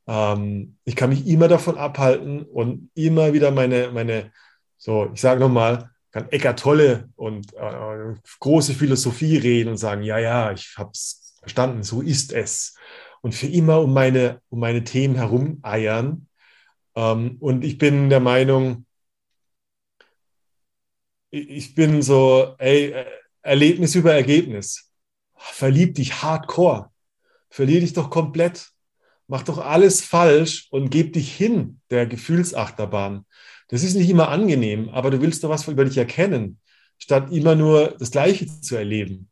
Speaker 2: Ähm, ich kann mich immer davon abhalten und immer wieder meine, meine so, ich sage nochmal, kann Eckart Tolle und äh, große Philosophie reden und sagen, ja, ja, ich habe es verstanden, so ist es. Und für immer um meine, um meine Themen herum eiern. Ähm, und ich bin der Meinung, ich bin so, ey, äh, Erlebnis über Ergebnis. Verlieb dich hardcore. Verlier dich doch komplett. Mach doch alles falsch und geb dich hin der Gefühlsachterbahn. Das ist nicht immer angenehm, aber du willst doch was über dich erkennen, statt immer nur das Gleiche zu erleben.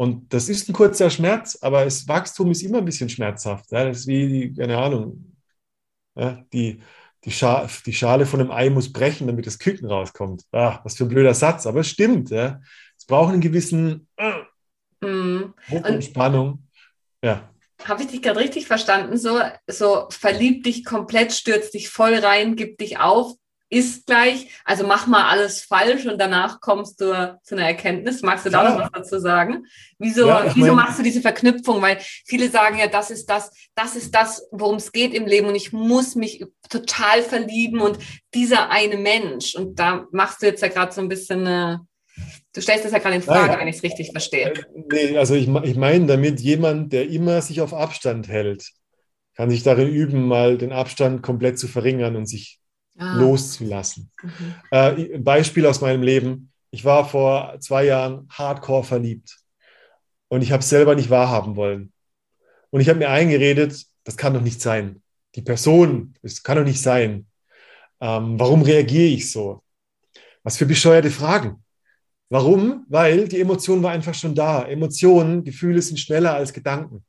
Speaker 2: Und das ist ein kurzer Schmerz, aber das Wachstum ist immer ein bisschen schmerzhaft. Ja, das ist wie, keine Ahnung, ja, die, die, Scha die Schale von einem Ei muss brechen, damit das Küken rauskommt. Ah, was für ein blöder Satz, aber es stimmt. Ja brauchen einen gewissen äh, und Spannung. Ja.
Speaker 1: Habe ich dich gerade richtig verstanden? So, so verlieb dich komplett, stürz dich voll rein, gib dich auf, ist gleich, also mach mal alles falsch und danach kommst du zu einer Erkenntnis. Magst du da ja. noch was dazu sagen? Wieso, ja, wieso mein, machst du diese Verknüpfung? Weil viele sagen ja, das ist das, das ist das, worum es geht im Leben und ich muss mich total verlieben und dieser eine Mensch. Und da machst du jetzt ja gerade so ein bisschen eine Du stellst das ja gerade in Frage, Nein, wenn ich es richtig verstehe. Äh,
Speaker 2: nee, also ich, ich meine damit jemand, der immer sich auf Abstand hält, kann sich darin üben, mal den Abstand komplett zu verringern und sich ah. loszulassen. Mhm. Äh, Beispiel aus meinem Leben. Ich war vor zwei Jahren hardcore verliebt und ich habe es selber nicht wahrhaben wollen. Und ich habe mir eingeredet, das kann doch nicht sein. Die Person, das kann doch nicht sein. Ähm, warum reagiere ich so? Was für bescheuerte Fragen. Warum? Weil die Emotion war einfach schon da. Emotionen, Gefühle sind schneller als Gedanken.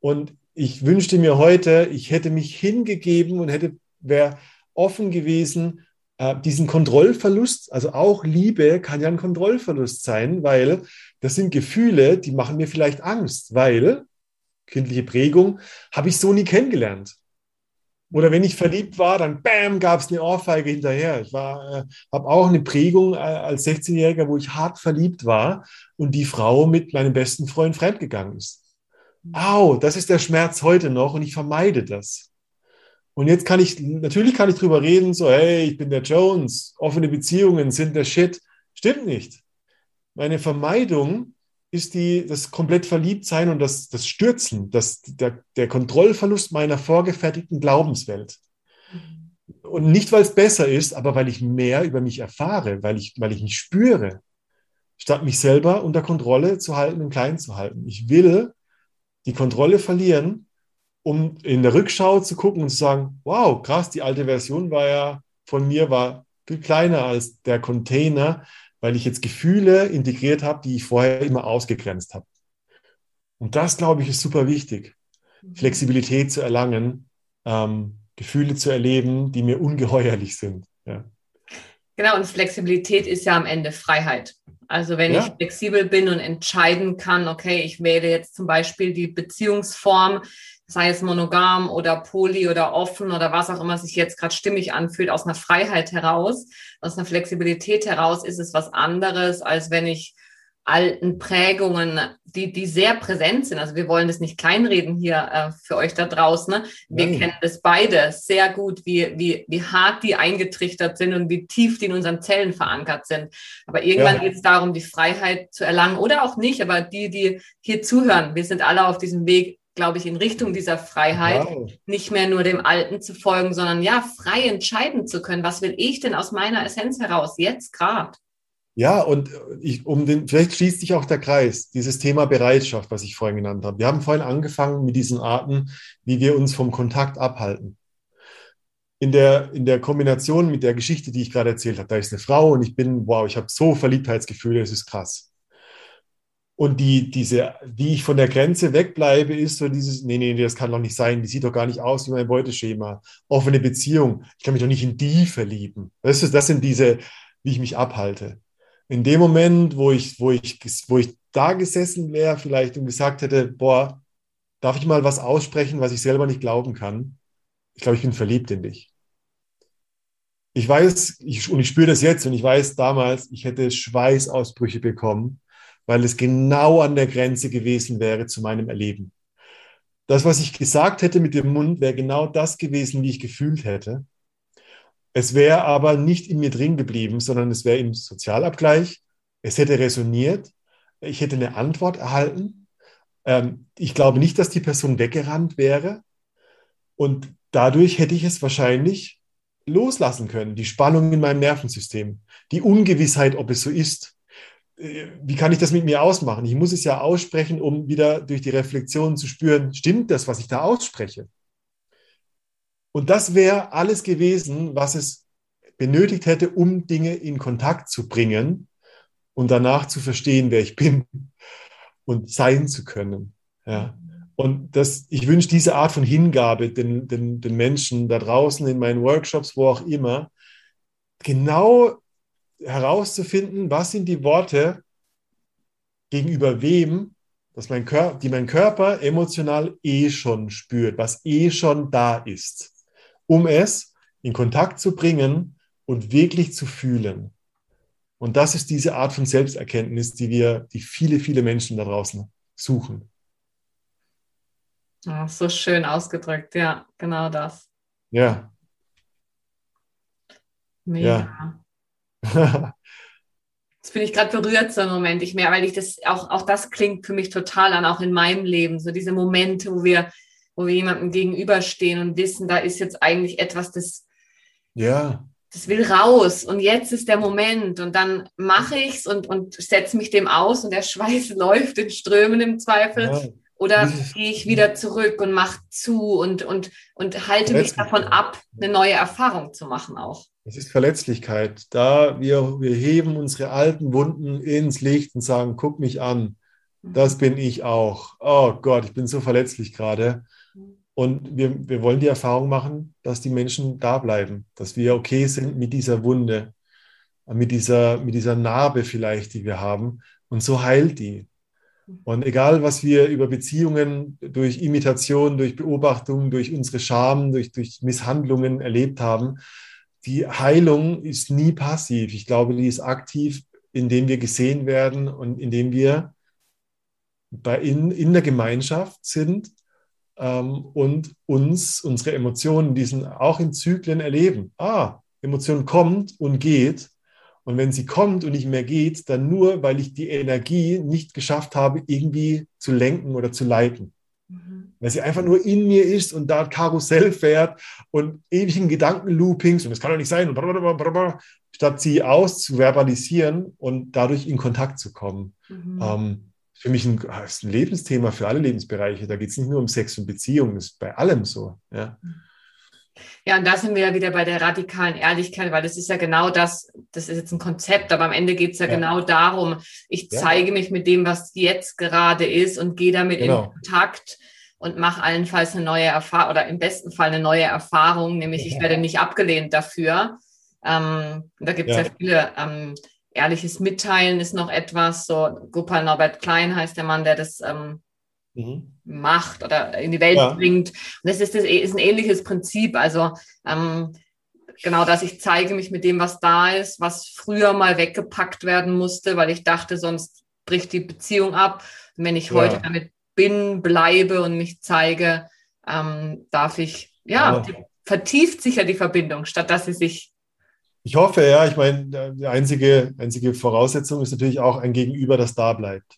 Speaker 2: Und ich wünschte mir heute, ich hätte mich hingegeben und hätte, wäre offen gewesen, äh, diesen Kontrollverlust, also auch Liebe kann ja ein Kontrollverlust sein, weil das sind Gefühle, die machen mir vielleicht Angst, weil kindliche Prägung habe ich so nie kennengelernt. Oder wenn ich verliebt war, dann bam, gab es eine Ohrfeige hinterher. Ich äh, habe auch eine Prägung äh, als 16-Jähriger, wo ich hart verliebt war und die Frau mit meinem besten Freund fremdgegangen ist. Au, das ist der Schmerz heute noch und ich vermeide das. Und jetzt kann ich, natürlich kann ich drüber reden, so, hey, ich bin der Jones, offene Beziehungen sind der Shit. Stimmt nicht. Meine Vermeidung ist die, das komplett Verliebtsein und das, das Stürzen, das, der, der Kontrollverlust meiner vorgefertigten Glaubenswelt. Und nicht, weil es besser ist, aber weil ich mehr über mich erfahre, weil ich, weil ich mich spüre, statt mich selber unter Kontrolle zu halten und klein zu halten. Ich will die Kontrolle verlieren, um in der Rückschau zu gucken und zu sagen, wow, krass, die alte Version war ja von mir war viel kleiner als der Container, weil ich jetzt Gefühle integriert habe, die ich vorher immer ausgegrenzt habe. Und das, glaube ich, ist super wichtig, Flexibilität zu erlangen, ähm, Gefühle zu erleben, die mir ungeheuerlich sind. Ja.
Speaker 1: Genau, und Flexibilität ist ja am Ende Freiheit. Also wenn ja. ich flexibel bin und entscheiden kann, okay, ich wähle jetzt zum Beispiel die Beziehungsform, sei es monogam oder poly oder offen oder was auch immer sich jetzt gerade stimmig anfühlt, aus einer Freiheit heraus, aus einer Flexibilität heraus, ist es was anderes, als wenn ich alten Prägungen, die, die sehr präsent sind. Also wir wollen das nicht kleinreden hier äh, für euch da draußen. Ne? Wir Nein. kennen das beide sehr gut, wie, wie, wie hart die eingetrichtert sind und wie tief die in unseren Zellen verankert sind. Aber irgendwann ja. geht es darum, die Freiheit zu erlangen oder auch nicht. Aber die, die hier zuhören, wir sind alle auf diesem Weg, glaube ich, in Richtung dieser Freiheit, wow. nicht mehr nur dem Alten zu folgen, sondern ja, frei entscheiden zu können. Was will ich denn aus meiner Essenz heraus, jetzt gerade?
Speaker 2: Ja, und ich, um den, vielleicht schließt sich auch der Kreis, dieses Thema Bereitschaft, was ich vorhin genannt habe. Wir haben vorhin angefangen mit diesen Arten, wie wir uns vom Kontakt abhalten. In der, in der Kombination mit der Geschichte, die ich gerade erzählt habe, da ist eine Frau und ich bin, wow, ich habe so Verliebtheitsgefühle, es ist krass. Und die, diese, wie ich von der Grenze wegbleibe, ist so dieses, nee, nee, das kann doch nicht sein, die sieht doch gar nicht aus wie mein Beuteschema. Offene Beziehung, ich kann mich doch nicht in die verlieben. Das, ist, das sind diese, wie ich mich abhalte in dem Moment, wo ich, wo ich, wo ich da gesessen wäre, vielleicht und gesagt hätte, boah, darf ich mal was aussprechen, was ich selber nicht glauben kann? Ich glaube, ich bin verliebt in dich. Ich weiß, ich, und ich spüre das jetzt, und ich weiß damals, ich hätte Schweißausbrüche bekommen, weil es genau an der Grenze gewesen wäre zu meinem Erleben. Das, was ich gesagt hätte mit dem Mund, wäre genau das gewesen, wie ich gefühlt hätte. Es wäre aber nicht in mir drin geblieben, sondern es wäre im Sozialabgleich. Es hätte resoniert. Ich hätte eine Antwort erhalten. Ähm, ich glaube nicht, dass die Person weggerannt wäre. Und dadurch hätte ich es wahrscheinlich loslassen können. Die Spannung in meinem Nervensystem, die Ungewissheit, ob es so ist. Wie kann ich das mit mir ausmachen? Ich muss es ja aussprechen, um wieder durch die Reflexion zu spüren, stimmt das, was ich da ausspreche? Und das wäre alles gewesen, was es benötigt hätte, um Dinge in Kontakt zu bringen und danach zu verstehen, wer ich bin und sein zu können. Ja. Und das, ich wünsche diese Art von Hingabe den, den, den Menschen da draußen in meinen Workshops, wo auch immer, genau herauszufinden, was sind die Worte gegenüber wem, dass mein Körper, die mein Körper emotional eh schon spürt, was eh schon da ist um es in Kontakt zu bringen und wirklich zu fühlen. Und das ist diese Art von Selbsterkenntnis, die wir, die viele, viele Menschen da draußen suchen.
Speaker 1: Oh, so schön ausgedrückt, ja, genau das.
Speaker 2: Ja.
Speaker 1: Mega. Ja. Jetzt bin ich gerade berührt so einen Moment. Ich mehr, weil ich das auch, auch das klingt für mich total an, auch in meinem Leben. So diese Momente, wo wir wo wir jemandem gegenüberstehen und wissen, da ist jetzt eigentlich etwas, das,
Speaker 2: ja.
Speaker 1: das will raus und jetzt ist der Moment und dann mache ich es und, und setze mich dem aus und der Schweiß läuft in Strömen im Zweifel. Ja. Oder gehe ich wieder zurück und mache zu und, und, und halte mich davon ab, eine neue Erfahrung zu machen auch.
Speaker 2: Es ist Verletzlichkeit. Da wir, wir heben unsere alten Wunden ins Licht und sagen, guck mich an. Das mhm. bin ich auch. Oh Gott, ich bin so verletzlich gerade. Und wir, wir wollen die Erfahrung machen, dass die Menschen da bleiben, dass wir okay sind mit dieser Wunde, mit dieser, mit dieser Narbe vielleicht, die wir haben. Und so heilt die. Und egal, was wir über Beziehungen durch Imitation, durch Beobachtung, durch unsere Scham, durch, durch Misshandlungen erlebt haben, die Heilung ist nie passiv. Ich glaube, die ist aktiv, indem wir gesehen werden und indem wir bei in, in der Gemeinschaft sind ähm, und uns, unsere Emotionen, diesen auch in Zyklen erleben. Ah, Emotion kommt und geht. Und wenn sie kommt und nicht mehr geht, dann nur, weil ich die Energie nicht geschafft habe, irgendwie zu lenken oder zu leiten. Mhm. Weil sie einfach nur in mir ist und da Karussell fährt und ewigen Gedankenloopings und das kann doch nicht sein, statt sie auszuverbalisieren und dadurch in Kontakt zu kommen. Mhm. Ähm, für mich ein, ein Lebensthema für alle Lebensbereiche. Da geht es nicht nur um Sex und Beziehung, das ist bei allem so. Ja.
Speaker 1: Ja, und da sind wir ja wieder bei der radikalen Ehrlichkeit, weil das ist ja genau das, das ist jetzt ein Konzept, aber am Ende geht es ja, ja, genau darum, ich ja. zeige mich mit dem, was jetzt gerade ist und gehe damit genau. in Kontakt und mache allenfalls eine neue Erfahrung oder im besten Fall eine neue Erfahrung, nämlich ich werde nicht abgelehnt dafür. Ähm, da gibt es ja. ja. viele. Ähm, ehrliches Mitteilen ist noch etwas. So Gopal Norbert Klein heißt der Mann, der das ähm, mhm. macht oder in die Welt ja. bringt. Und das ist, das ist ein ähnliches Prinzip. Also ähm, genau, dass ich zeige mich mit dem, was da ist, was früher mal weggepackt werden musste, weil ich dachte, sonst bricht die Beziehung ab. Und wenn ich ja. heute damit bin, bleibe und mich zeige, ähm, darf ich, ja, ja. vertieft sich ja die Verbindung, statt dass sie sich.
Speaker 2: Ich hoffe, ja, ich meine, die einzige, einzige Voraussetzung ist natürlich auch ein Gegenüber, das da bleibt.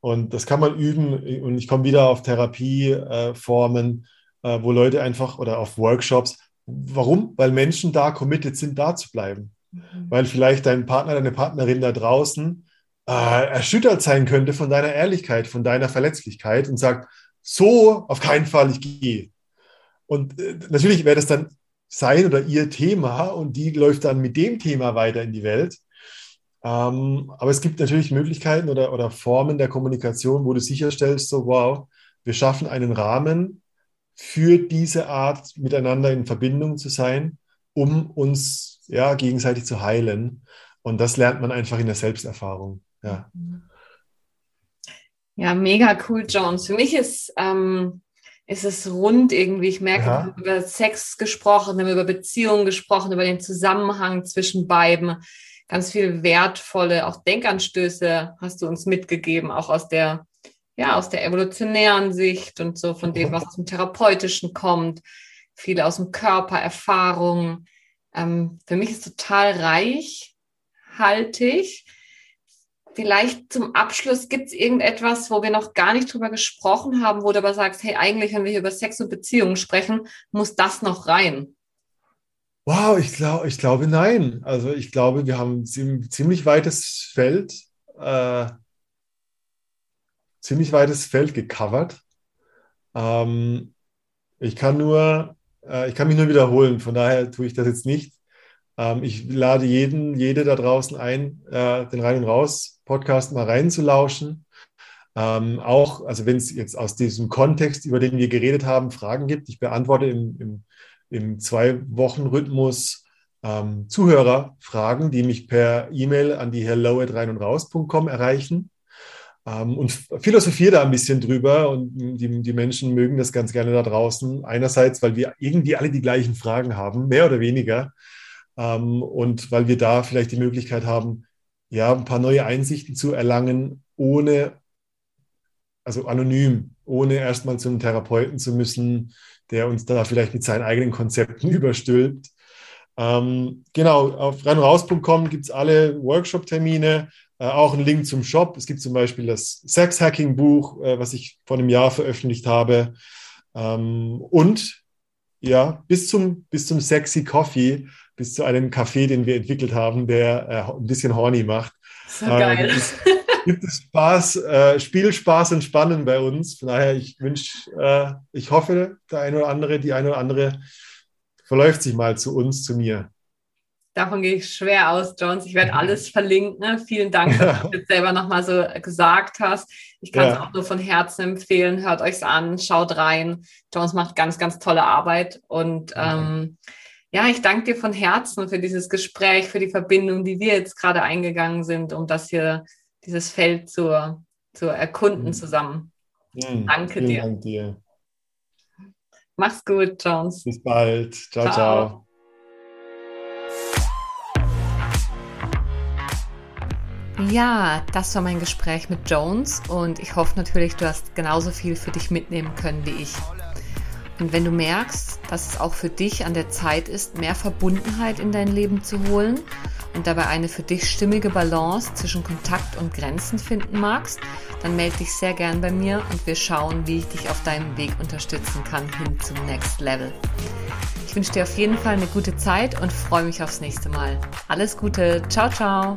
Speaker 2: Und das kann man üben. Und ich komme wieder auf Therapieformen, äh, wo Leute einfach oder auf Workshops. Warum? Weil Menschen da committed sind, da zu bleiben. Mhm. Weil vielleicht dein Partner, deine Partnerin da draußen äh, erschüttert sein könnte von deiner Ehrlichkeit, von deiner Verletzlichkeit und sagt, so auf keinen Fall, ich gehe. Und äh, natürlich wäre das dann sein oder ihr Thema und die läuft dann mit dem Thema weiter in die Welt. Ähm, aber es gibt natürlich Möglichkeiten oder, oder Formen der Kommunikation, wo du sicherstellst, so wow, wir schaffen einen Rahmen für diese Art, miteinander in Verbindung zu sein, um uns ja, gegenseitig zu heilen. Und das lernt man einfach in der Selbsterfahrung. Ja.
Speaker 1: Ja, mega cool, Jones. Für mich ist, ähm, ist es rund irgendwie. Ich merke, ja. wir haben über Sex gesprochen, wir haben über Beziehungen gesprochen, über den Zusammenhang zwischen beiden. Ganz viel wertvolle, auch Denkanstöße hast du uns mitgegeben, auch aus der, ja, aus der evolutionären Sicht und so von dem, was dem Therapeutischen kommt. Viele aus dem Körper, Erfahrungen. Ähm, für mich ist total reichhaltig Vielleicht zum Abschluss gibt es irgendetwas, wo wir noch gar nicht drüber gesprochen haben, wo du aber sagst, hey, eigentlich, wenn wir hier über Sex und Beziehungen sprechen, muss das noch rein.
Speaker 2: Wow, ich glaube, ich glaube nein. Also ich glaube, wir haben ein ziemlich weites Feld, äh, ziemlich weites Feld gecovert. Ähm, ich kann nur, äh, ich kann mich nur wiederholen. Von daher tue ich das jetzt nicht. Ähm, ich lade jeden, jede da draußen ein, äh, den Rein und Raus Podcast mal reinzulauschen. Ähm, auch, also wenn es jetzt aus diesem Kontext, über den wir geredet haben, Fragen gibt, ich beantworte im, im, im Zwei-Wochen-Rhythmus ähm, Zuhörerfragen, die mich per E-Mail an die hello at rein und raus.com erreichen. Ähm, und philosophiere da ein bisschen drüber und die, die Menschen mögen das ganz gerne da draußen. Einerseits, weil wir irgendwie alle die gleichen Fragen haben, mehr oder weniger. Ähm, und weil wir da vielleicht die Möglichkeit haben, ja, ein paar neue Einsichten zu erlangen, ohne, also anonym, ohne erstmal zu einem Therapeuten zu müssen, der uns da vielleicht mit seinen eigenen Konzepten überstülpt. Ähm, genau, auf reinraus.com gibt es alle Workshop-Termine, äh, auch einen Link zum Shop. Es gibt zum Beispiel das Sex-Hacking-Buch, äh, was ich vor einem Jahr veröffentlicht habe. Ähm, und ja, bis zum, bis zum Sexy Coffee bis zu einem Kaffee, den wir entwickelt haben, der äh, ein bisschen horny macht.
Speaker 1: So ähm, geil.
Speaker 2: Es gibt es Spaß, äh, Spielspaß und Spannen bei uns. Von daher, ich wünsche, äh, ich hoffe, der eine oder andere, die eine oder andere verläuft sich mal zu uns, zu mir.
Speaker 1: Davon gehe ich schwer aus, Jones. Ich werde alles verlinken. Vielen Dank, dass du jetzt selber nochmal so gesagt hast. Ich kann es ja. auch nur von Herzen empfehlen. Hört euch an, schaut rein. Jones macht ganz, ganz tolle Arbeit. Und ähm, ja, ich danke dir von Herzen für dieses Gespräch, für die Verbindung, die wir jetzt gerade eingegangen sind, um das hier, dieses Feld zu, zu erkunden mhm. zusammen. Mhm. Danke dir. Dank dir. Mach's gut, Jones.
Speaker 2: Bis bald. ciao. ciao. ciao.
Speaker 1: Ja, das war mein Gespräch mit Jones und ich hoffe natürlich, du hast genauso viel für dich mitnehmen können wie ich. Und wenn du merkst, dass es auch für dich an der Zeit ist, mehr Verbundenheit in dein Leben zu holen und dabei eine für dich stimmige Balance zwischen Kontakt und Grenzen finden magst, dann melde dich sehr gern bei mir und wir schauen, wie ich dich auf deinem Weg unterstützen kann hin zum Next Level. Ich wünsche dir auf jeden Fall eine gute Zeit und freue mich aufs nächste Mal. Alles Gute. Ciao, ciao.